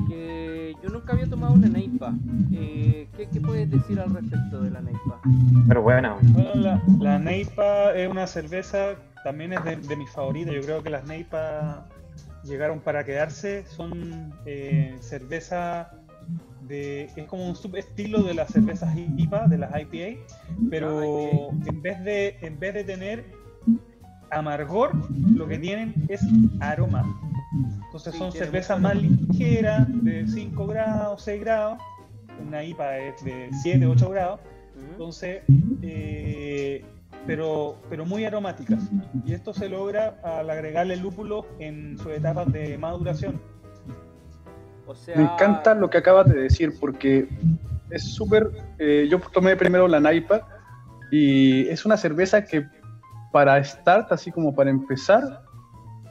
Speaker 1: que yo nunca había tomado una Neipa. Eh, ¿qué, ¿Qué puedes decir al respecto de la Neipa?
Speaker 4: Pero bueno,
Speaker 2: Bueno, la, la Neipa es una cerveza, también es de, de mis favoritas. Yo creo que las Neipa llegaron para quedarse. Son eh, cerveza de. Es como un subestilo de las cervezas IPA, de las IPA, pero
Speaker 1: Ah,
Speaker 2: en vez de en vez de tener amargor, lo que tienen es aroma. Entonces
Speaker 1: Sí,
Speaker 2: son cervezas más ligeras, de 5 grados, 6 grados. Una IPA es de 7, 8 grados. Entonces, eh, pero, pero muy aromáticas. Y esto se logra al agregarle lúpulo en sus etapas de maduración.
Speaker 1: O sea,
Speaker 3: Me encanta lo que acabas de decir porque es súper... eh, yo tomé primero la Naipa y es una cerveza que para start, así como para empezar,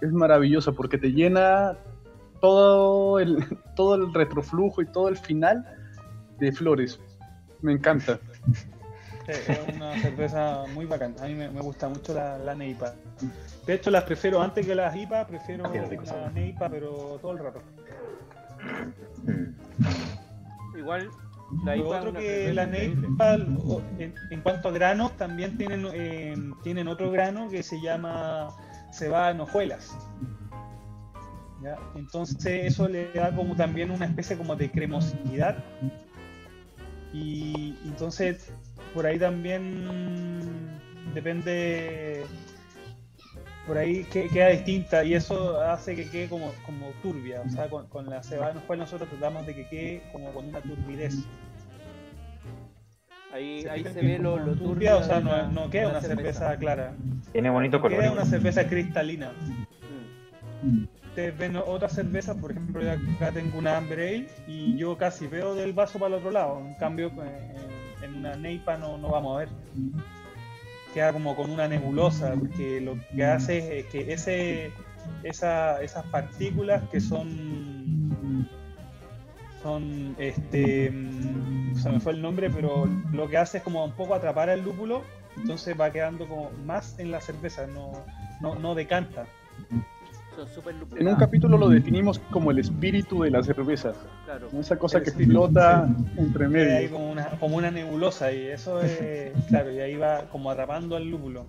Speaker 3: es maravillosa porque te llena todo el, *laughs* todo el retroflujo y todo el final de flores. Me encanta.
Speaker 2: Es una cerveza muy bacana. A mí me, me gusta mucho la, la Neipa. De hecho, las prefiero antes que las IPA, prefiero
Speaker 4: Ah,
Speaker 2: la
Speaker 4: sabor.
Speaker 2: Neipa, pero todo el rato.
Speaker 4: mm,
Speaker 1: igual la
Speaker 2: Lo otro que la en, en cuanto a granos, también tienen, eh, tienen otro grano que se llama cebada en hojuelas. ¿Ya? Entonces eso le da como también una especie como de cremosidad. Y entonces por ahí también depende, por ahí que- queda distinta y eso hace que quede como, como turbia. O sea, con, con la cebada en hojuelas nosotros tratamos de que quede como con una turbidez.
Speaker 1: Ahí,
Speaker 2: Se
Speaker 1: ahí se ve lo, lo
Speaker 2: turbia,
Speaker 1: turbio
Speaker 2: o sea, no, no queda una cerveza, clara.
Speaker 4: tiene bonito color.
Speaker 2: Queda una cerveza cristalina.
Speaker 1: Mm.
Speaker 2: Ustedes ven otras cervezas, por ejemplo, yo acá tengo una Amber Ale y yo casi veo del vaso para el otro lado. En cambio, eh, en una Neipa no, no vamos a ver. Queda como con una nebulosa, porque lo que hace es que ese, esa- esas partículas que son son este mm, se me fue el nombre pero lo que hace es como un poco atrapar al lúpulo entonces va quedando como más en la cerveza no, no, no decanta
Speaker 1: Son
Speaker 3: En un capítulo lo definimos como el espíritu de la cerveza.
Speaker 1: Claro.
Speaker 3: Esa cosa
Speaker 2: El
Speaker 3: que
Speaker 2: espíritu,
Speaker 3: flota entre medio.
Speaker 2: como una, como una nebulosa y eso es *laughs* claro y ahí va como atrapando al lúpulo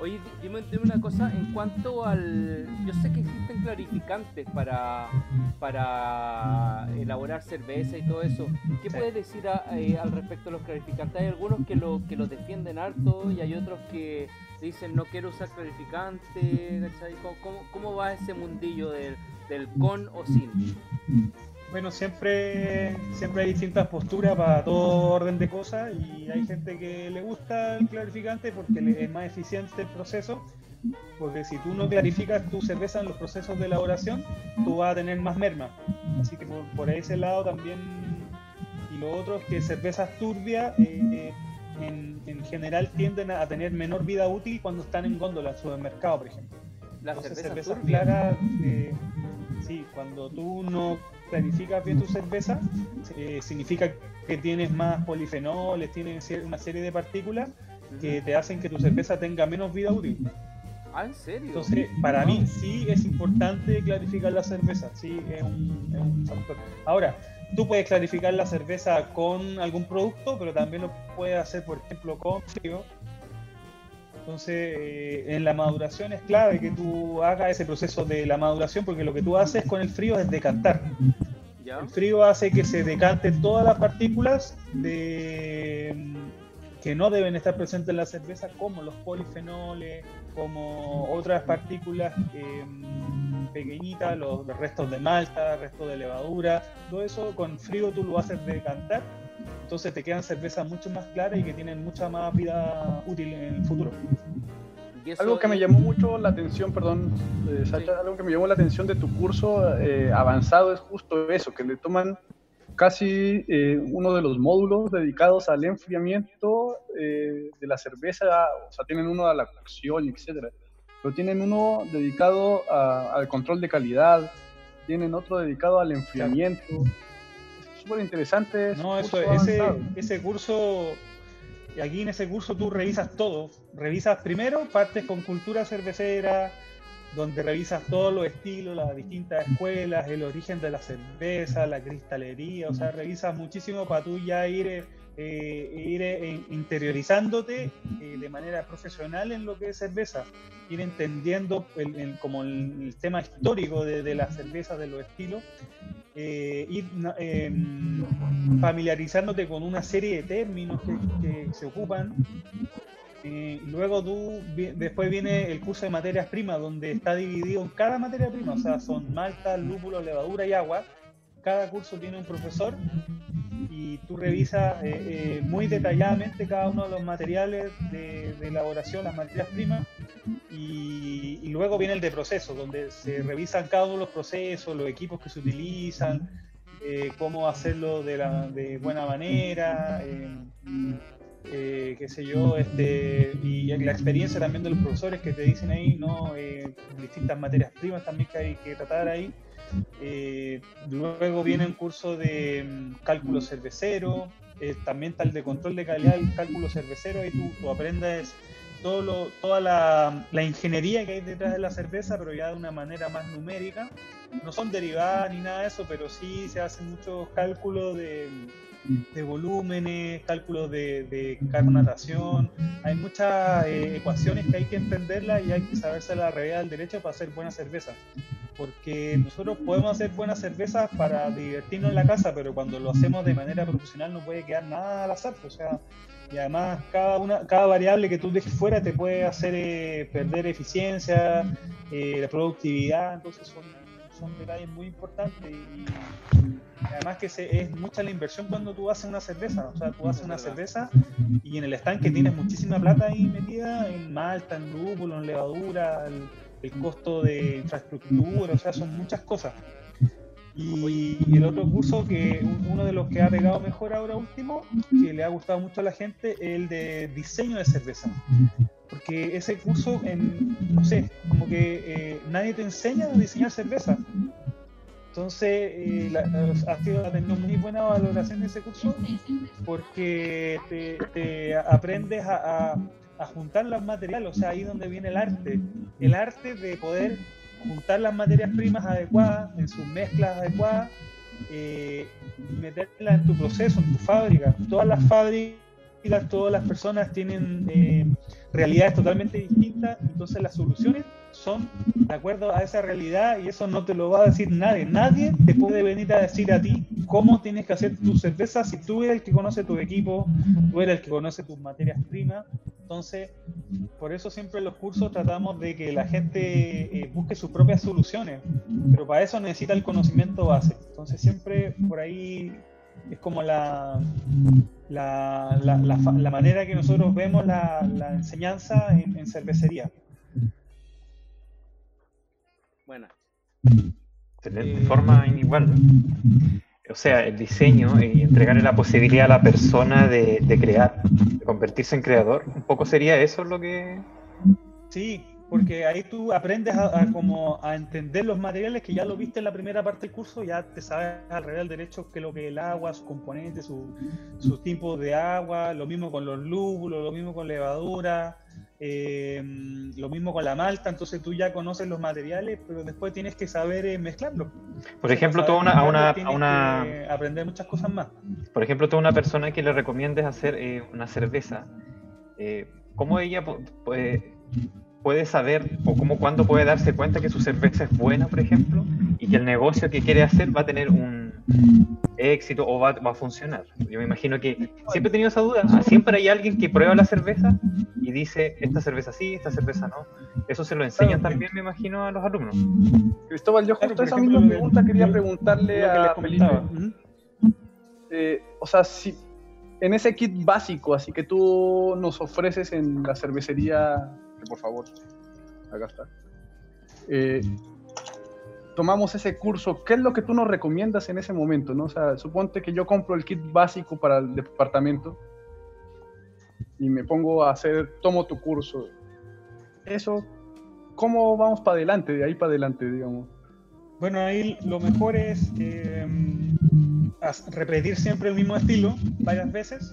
Speaker 1: Oye, di- dime, dime una cosa, en cuanto al... Yo sé que existen clarificantes para, para elaborar cerveza y todo eso. ¿Qué
Speaker 2: Sí.
Speaker 1: puedes decir a- eh, al respecto de los clarificantes? Hay algunos que lo, que los defienden harto y hay otros que dicen no quiero usar clarificante. ¿cachai? ¿Cómo, cómo, va ese mundillo del, del con o sin?
Speaker 2: bueno siempre siempre hay distintas posturas para todo orden de cosas y hay gente que le gusta el clarificante porque es más eficiente el proceso Porque si tú no clarificas tu cerveza en los procesos de elaboración, tú vas a tener más merma. Así que por, por ese lado también. Y lo otro es que cervezas turbias eh, en, en general tienden a tener menor vida útil cuando están en góndola, en supermercado, por ejemplo.
Speaker 1: Las
Speaker 2: Entonces,
Speaker 1: cervezas
Speaker 2: cervezas claras, eh, sí, cuando tú no clarificas bien tu cerveza, eh, significa que tienes más polifenoles, tienes una serie de partículas que te hacen que tu cerveza tenga menos vida útil.
Speaker 1: Ah, ¿en serio?
Speaker 2: Entonces, para mí sí es importante clarificar la cerveza, sí es un, es un factor. Ahora, tú puedes clarificar la cerveza con algún producto, pero también lo puedes hacer, por ejemplo, con frío. Entonces, eh, en la maduración es clave que tú hagas ese proceso de la maduración, porque lo que tú haces con el frío es decantar.
Speaker 1: ¿Ya?
Speaker 2: El frío hace que se decanten todas las partículas de, que no deben estar presentes en la cerveza, como los polifenoles, como otras partículas eh, pequeñitas, los, los restos de malta, restos de levadura, todo eso con frío tú lo haces decantar, entonces te quedan cervezas mucho más claras y que tienen mucha más vida útil en el futuro.
Speaker 3: Algo que me llamó mucho la atención, perdón, eh, Sacha,
Speaker 1: Sí.
Speaker 3: algo que me llamó la atención de tu curso eh, avanzado es justo eso, que le toman casi eh, uno de los módulos dedicados al enfriamiento eh, de la cerveza, o sea, tienen uno a la cocción, etcétera, pero tienen uno dedicado a- al control de calidad, tienen otro dedicado al enfriamiento. Es súper interesante.
Speaker 2: No, eso, ese, ese curso, aquí en ese curso tú revisas todo. Revisas primero, partes con cultura cervecera, donde revisas todos los estilos, las distintas escuelas, el origen de la cerveza, la cristalería, o sea, revisas muchísimo para tú ya ir, eh, eh, ir eh, interiorizándote eh, de manera profesional en lo que es cerveza, ir entendiendo el, como el, tema histórico de, de la cerveza, de los estilos, eh, ir em, familiarizándote con una serie de términos que se ocupan. Eh, luego tú, después viene el curso de materias primas, donde está dividido en cada materia prima, o sea, son malta, lúpulo, levadura y agua. Cada curso tiene un profesor y tú revisas eh, eh, muy detalladamente cada uno de los materiales de, de elaboración, las materias primas, y, y luego viene el de proceso, donde se revisan cada uno de los procesos, los equipos que se utilizan, eh, cómo hacerlo de, la, de buena manera, eh, qué sé yo, este, y la experiencia también de los profesores que te dicen ahí, ¿no? Eh, distintas materias primas también que hay que tratar ahí. Eh, luego viene un curso de mm, cálculo cervecero, eh, también tal de control de calidad y cálculo cervecero, tú, tú aprendes todo lo, toda la, la ingeniería que hay detrás de la cerveza, pero ya de una manera más numérica. No son derivadas ni nada de eso, pero sí se hacen muchos cálculos de, de volúmenes, cálculos de, de carbonatación. Hay muchas eh, ecuaciones que hay que entenderlas y hay que saberse la realidad del derecho para hacer buena cerveza. Porque nosotros podemos hacer buenas cervezas para divertirnos en la casa, pero cuando lo hacemos de manera profesional no puede quedar nada al azar. O sea, y además cada una cada variable que tú dejes fuera te puede hacer eh, perder eficiencia, eh, la productividad, entonces son, son detalles muy importantes y además que se, es mucha la inversión cuando tú haces una cerveza, o sea, tú haces una cerveza y en el estanque tienes muchísima plata ahí metida en malta, en lúpulo, en levadura, el, el costo de infraestructura, o sea, son muchas cosas. Y, el otro curso que un- uno de los que ha pegado mejor ahora último, que le ha gustado mucho a la gente, es el de diseño de cerveza. Porque ese curso, en, no sé, como que eh, nadie te enseña a diseñar cerveza. Entonces, eh, ha, sido- ha tenido muy buena valoración de ese curso porque te, aprendes a juntar los materiales, o sea, ahí donde viene el arte. El arte de poder juntar las materias primas adecuadas, en sus mezclas adecuadas, eh, meterlas en tu proceso, en tu fábrica. Todas las fábricas, todas las personas tienen eh, realidades totalmente distintas, entonces las soluciones son de acuerdo a esa realidad y eso no te lo va a decir nadie. Nadie te puede venir a decir a ti cómo tienes que hacer tu cerveza si tú eres el que conoce tu equipo, tú eres el que conoce tus materias primas. Entonces, por eso siempre en los cursos tratamos de que la gente eh, busque sus propias soluciones, pero para eso necesita el conocimiento base. Entonces, siempre por ahí es como la, la, la, la, la manera que nosotros vemos la, enseñanza en, cervecería.
Speaker 1: Bueno.
Speaker 4: Excelente,
Speaker 1: eh...
Speaker 4: forma inigual. O sea, el diseño y entregarle la posibilidad a la persona de, de crear, de convertirse en creador, un poco sería eso lo que...
Speaker 2: Sí, porque ahí tú aprendes a, a como a entender los materiales que ya lo viste en la primera parte del curso, ya te sabes al revés del derecho que lo que es el agua, sus componentes, su- sus tipos de agua, lo mismo con los lúpulos, lo mismo con levadura, eh, lo mismo con la malta, entonces tú ya conoces los materiales, pero después tienes que saber eh, mezclarlos.
Speaker 4: Por ejemplo, tú una, a una, a una,
Speaker 2: que aprender muchas cosas más.
Speaker 4: por ejemplo, tú a una persona que le recomiendes hacer eh, una cerveza, eh, ¿cómo ella pu- puede, puede saber o cómo cuándo puede darse cuenta que su cerveza es buena, por ejemplo, y que el negocio que quiere hacer va a tener un éxito o va, va a funcionar? Yo me imagino que siempre he tenido esa duda. Ah, Siempre hay alguien que prueba la cerveza y dice, esta cerveza sí, esta cerveza no. Eso se lo enseñan
Speaker 2: Claro,
Speaker 4: también, me imagino, a los alumnos.
Speaker 3: Cristóbal, yo justo esa
Speaker 2: ejemplo,
Speaker 3: misma pregunta quería preguntarle a Felipe. Eh, o sea, si en ese kit básico, así que tú nos ofreces en la cervecería, por favor, acá está. Eh, tomamos ese curso, ¿qué es lo que tú nos recomiendas en ese momento? ¿no? O sea, suponte que yo compro el kit básico para el departamento y me pongo a hacer, tomo tu curso. Eso, ¿cómo vamos para adelante, de ahí para adelante, digamos?
Speaker 2: Bueno, ahí lo mejor es eh, repetir siempre el mismo estilo varias veces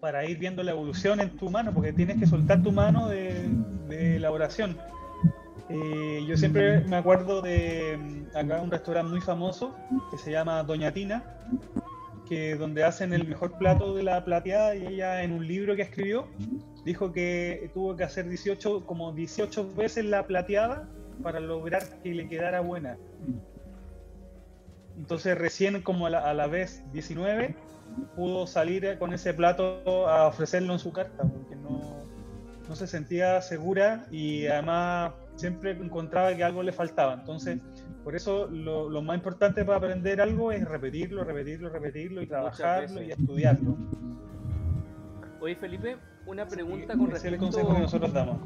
Speaker 2: para ir viendo la evolución en tu mano, porque tienes que soltar tu mano de, de elaboración. Eh, yo siempre me acuerdo de mm, acá un restaurante muy famoso que se llama Doña Tina, que donde hacen el mejor plato de la plateada y ella en un libro que escribió dijo que tuvo que hacer 18 como 18 veces la plateada para lograr que le quedara buena. Entonces recién como a la, a la vez 19 pudo salir con ese plato a ofrecerlo en su carta, porque no, no se sentía segura y además siempre encontraba que algo le faltaba. Entonces, por eso lo, lo más importante para aprender algo es repetirlo, repetirlo, repetirlo y trabajarlo y estudiarlo.
Speaker 1: Oye, Felipe, una pregunta con
Speaker 2: es el
Speaker 1: respecto...
Speaker 2: consejo que nosotros damos.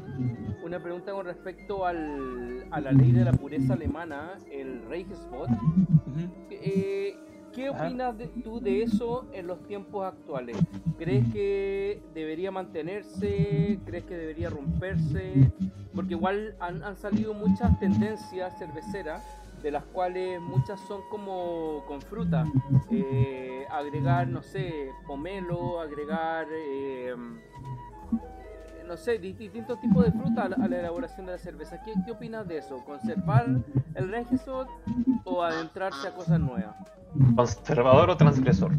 Speaker 1: Una pregunta con respecto al, a la ley de la pureza alemana, el Reichsbot. Eh, ¿Qué opinas de- tú de eso en los tiempos actuales? ¿Crees que debería mantenerse? ¿Crees que debería romperse? Porque igual han, han salido muchas tendencias cerveceras, de las cuales muchas son como con fruta. Eh, agregar, no sé, pomelo, agregar... eh, no sé, di- distintos tipos de fruta a la, a la elaboración de la cerveza. ¿Qué, qué opinas de eso? ¿Conservar el Regisot o adentrarse a cosas nuevas?
Speaker 4: ¿Conservador o transgresor?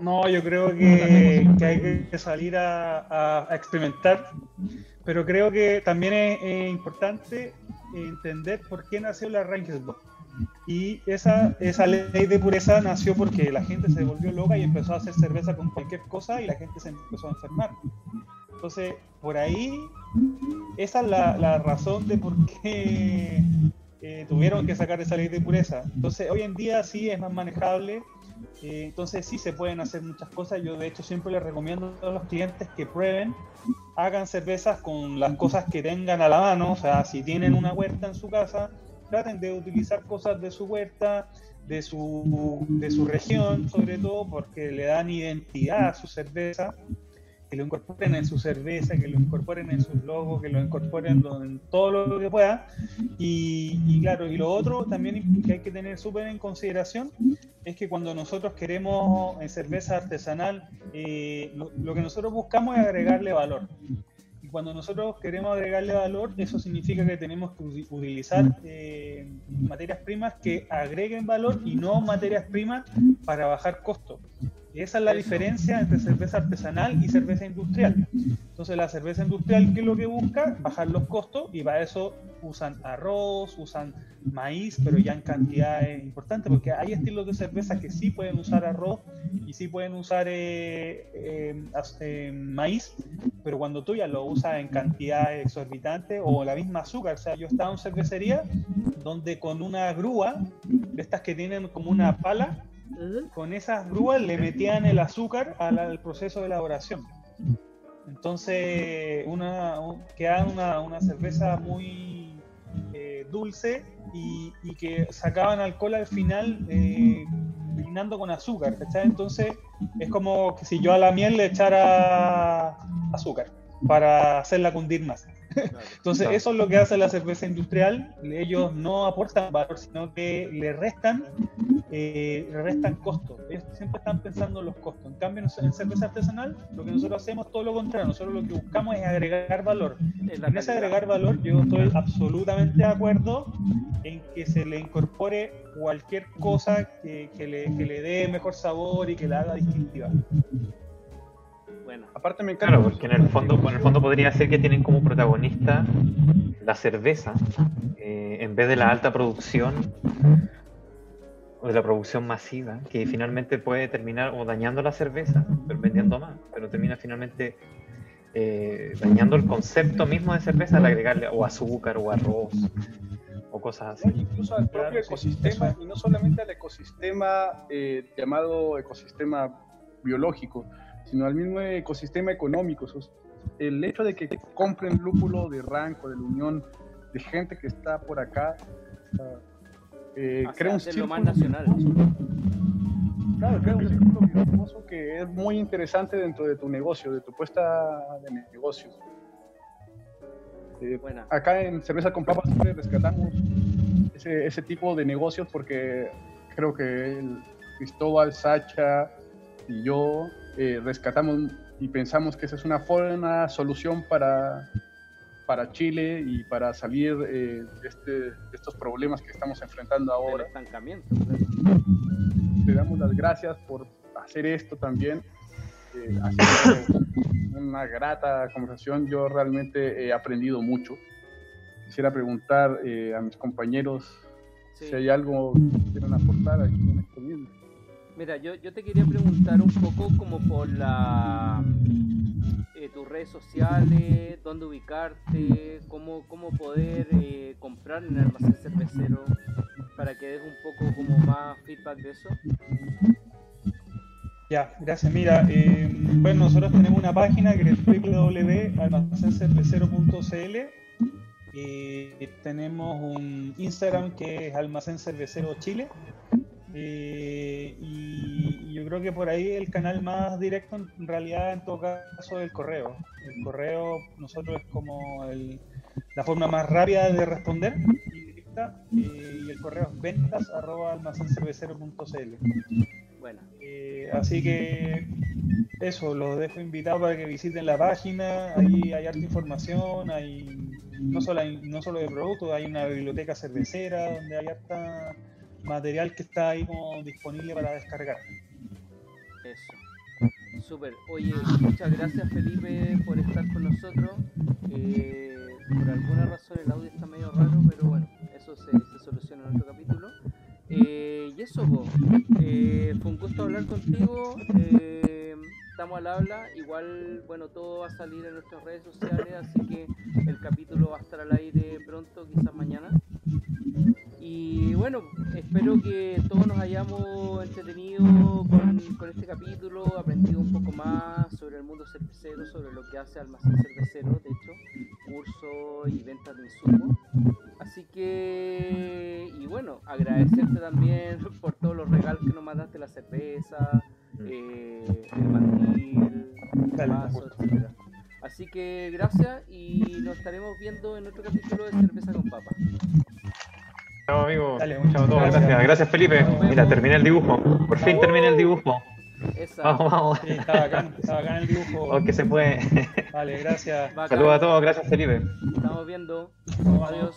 Speaker 2: No, yo creo que, que hay que salir a, a- a experimentar, pero creo que también es, eh, importante entender por qué nació la Reinhesbot. Y esa, esa ley de pureza nació porque la gente se volvió loca y empezó a hacer cerveza con cualquier cosa y la gente se empezó a enfermar. Entonces, por ahí, esa es la, la razón de por qué eh, tuvieron que sacar esa ley de pureza. Entonces, hoy en día sí es más manejable, eh, entonces sí se pueden hacer muchas cosas. Yo de hecho siempre les recomiendo a los clientes que prueben, hagan cervezas con las cosas que tengan a la mano, o sea, si tienen una huerta en su casa, traten de utilizar cosas de su huerta, de su, de su región, sobre todo porque le dan identidad a su cerveza que lo incorporen en su cerveza, que lo incorporen en sus logos, que lo incorporen en todo lo que pueda. Y, claro, y lo otro también que hay que tener súper en consideración es que cuando nosotros queremos en cerveza artesanal, eh, lo, que nosotros buscamos es agregarle valor. Y cuando nosotros queremos agregarle valor, eso significa que tenemos que uti- utilizar eh, materias primas que agreguen valor y no materias primas para bajar costos. Esa es la diferencia entre cerveza artesanal y cerveza industrial. Entonces la cerveza industrial, ¿qué es lo que busca? Bajar los costos y para eso usan arroz, usan maíz, pero ya en cantidades importantes, porque hay estilos de cerveza que sí pueden usar arroz y sí pueden usar eh, eh, eh, maíz, pero cuando tú ya lo usas en cantidades exorbitantes o la misma azúcar, o sea, yo estaba en cervecería donde con una grúa, de estas que tienen como una pala, con esas grúas le metían el azúcar al, al proceso de elaboración. Entonces, una, un- una, una cerveza muy eh, dulce y, y que sacaban alcohol al final eh, con azúcar, ¿cachai? Entonces es como que si yo a la miel le echara azúcar para hacerla cundir más. Entonces eso es lo que hace la cerveza industrial. Ellos no aportan valor, sino que le restan, eh, restan costos. Ellos siempre están pensando en los costos. En cambio, en cerveza artesanal, lo que nosotros hacemos es todo lo contrario. Nosotros lo que buscamos es agregar valor. En ese agregar valor, yo estoy absolutamente de acuerdo en que se le incorpore cualquier cosa que, que le, que le dé mejor sabor y que la haga distintiva.
Speaker 1: Bueno,
Speaker 3: Aparte me encanta.
Speaker 4: Claro, porque en el fondo, en el fondo podría ser que tienen como protagonista la cerveza, eh, en vez de la alta producción o de la producción masiva, que finalmente puede terminar o dañando la cerveza, pero vendiendo más, pero termina finalmente eh, dañando el concepto mismo de cerveza al agregarle o azúcar o arroz o cosas
Speaker 3: ¿no?
Speaker 4: así.
Speaker 3: incluso al propio ecosistema, y no solamente al ecosistema eh, llamado ecosistema biológico, sino al mismo ecosistema económico. El hecho de que compren lúpulo de Ranco, de la Unión, de gente que está por acá, o sea, eh, un
Speaker 1: hacerlo más
Speaker 3: círculo-
Speaker 1: nacional.
Speaker 3: Claro, crea un círculo virtuoso que es muy interesante dentro de tu negocio, de tu puesta de negocios. Eh, acá en Cerveza con Papas siempre rescatamos ese, ese tipo de negocios porque creo que el Cristóbal, Sacha y yo eh, rescatamos y pensamos que esa es una buena solución para, para Chile y para salir eh, de, este- de estos problemas que estamos enfrentando ahora.
Speaker 1: estancamiento. claro.
Speaker 3: Te damos las gracias por hacer esto también. Eh, ha sido una grata conversación. Yo realmente he aprendido mucho. Quisiera preguntar eh, a mis compañeros
Speaker 1: Sí.
Speaker 3: si hay algo que quieran aportar aquí en esto mismo.
Speaker 1: Mira, yo, yo te quería preguntar un poco como por la eh, tus redes sociales, dónde ubicarte, cómo, cómo poder eh, comprar en el almacén cervecero, para que des un poco como más feedback de eso.
Speaker 2: Ya, gracias. Mira, eh, bueno, nosotros tenemos una página que es www.almacencervecero.cl. Eh, tenemos un Instagram que es Almacén Cervecero Chile. Eh, y, y yo creo que por ahí el canal más directo en realidad en todo caso es el correo. El correo nosotros es como el- la forma más rápida de responder y directa. eh, y el correo es ventas arroba almacencervecero.cl.
Speaker 1: Bueno,
Speaker 2: Eh, así que eso, los dejo invitados para que visiten la página. Ahí hay harta información, hay no solo, hay- no solo de productos, hay una biblioteca cervecera donde hay harta material que está ahí como disponible para descargar.
Speaker 1: eso. Súper. Oye, muchas gracias Felipe por estar con nosotros. Eh, por alguna razón el audio está medio raro, pero bueno, eso se, se soluciona en otro capítulo. Eh, y eso, po. Eh, fue un gusto hablar contigo. eh, estamos al habla. Igual, bueno, todo va a salir en nuestras redes sociales, así que el capítulo va a estar al aire pronto, quizás mañana. Y bueno, espero que todos nos hayamos entretenido con, con este capítulo, aprendido un poco más sobre el mundo cervecero, sobre lo que hace Almacén Cervecero, de hecho, curso y ventas de insumos. Así que, y bueno, agradecerte también por todos los regalos que nos mandaste, la cerveza, eh, el mandil, el vaso, etcétera. Así que gracias y nos estaremos viendo en otro capítulo de Cerveza con Papa.
Speaker 4: Chao, amigo.
Speaker 2: Dale,
Speaker 4: Chao a
Speaker 2: muchas
Speaker 4: todos.
Speaker 2: gracias.
Speaker 4: Gracias. Gracias, Felipe. Mira, terminé el dibujo. Por fin terminé el dibujo.
Speaker 1: Esa.
Speaker 4: Vamos, vamos.
Speaker 2: Sí, está bacán, está bacán el dibujo.
Speaker 4: Oh, que se puede.
Speaker 2: Vale, gracias.
Speaker 4: Saludos a todos. Gracias, Felipe.
Speaker 1: Estamos viendo. Adiós.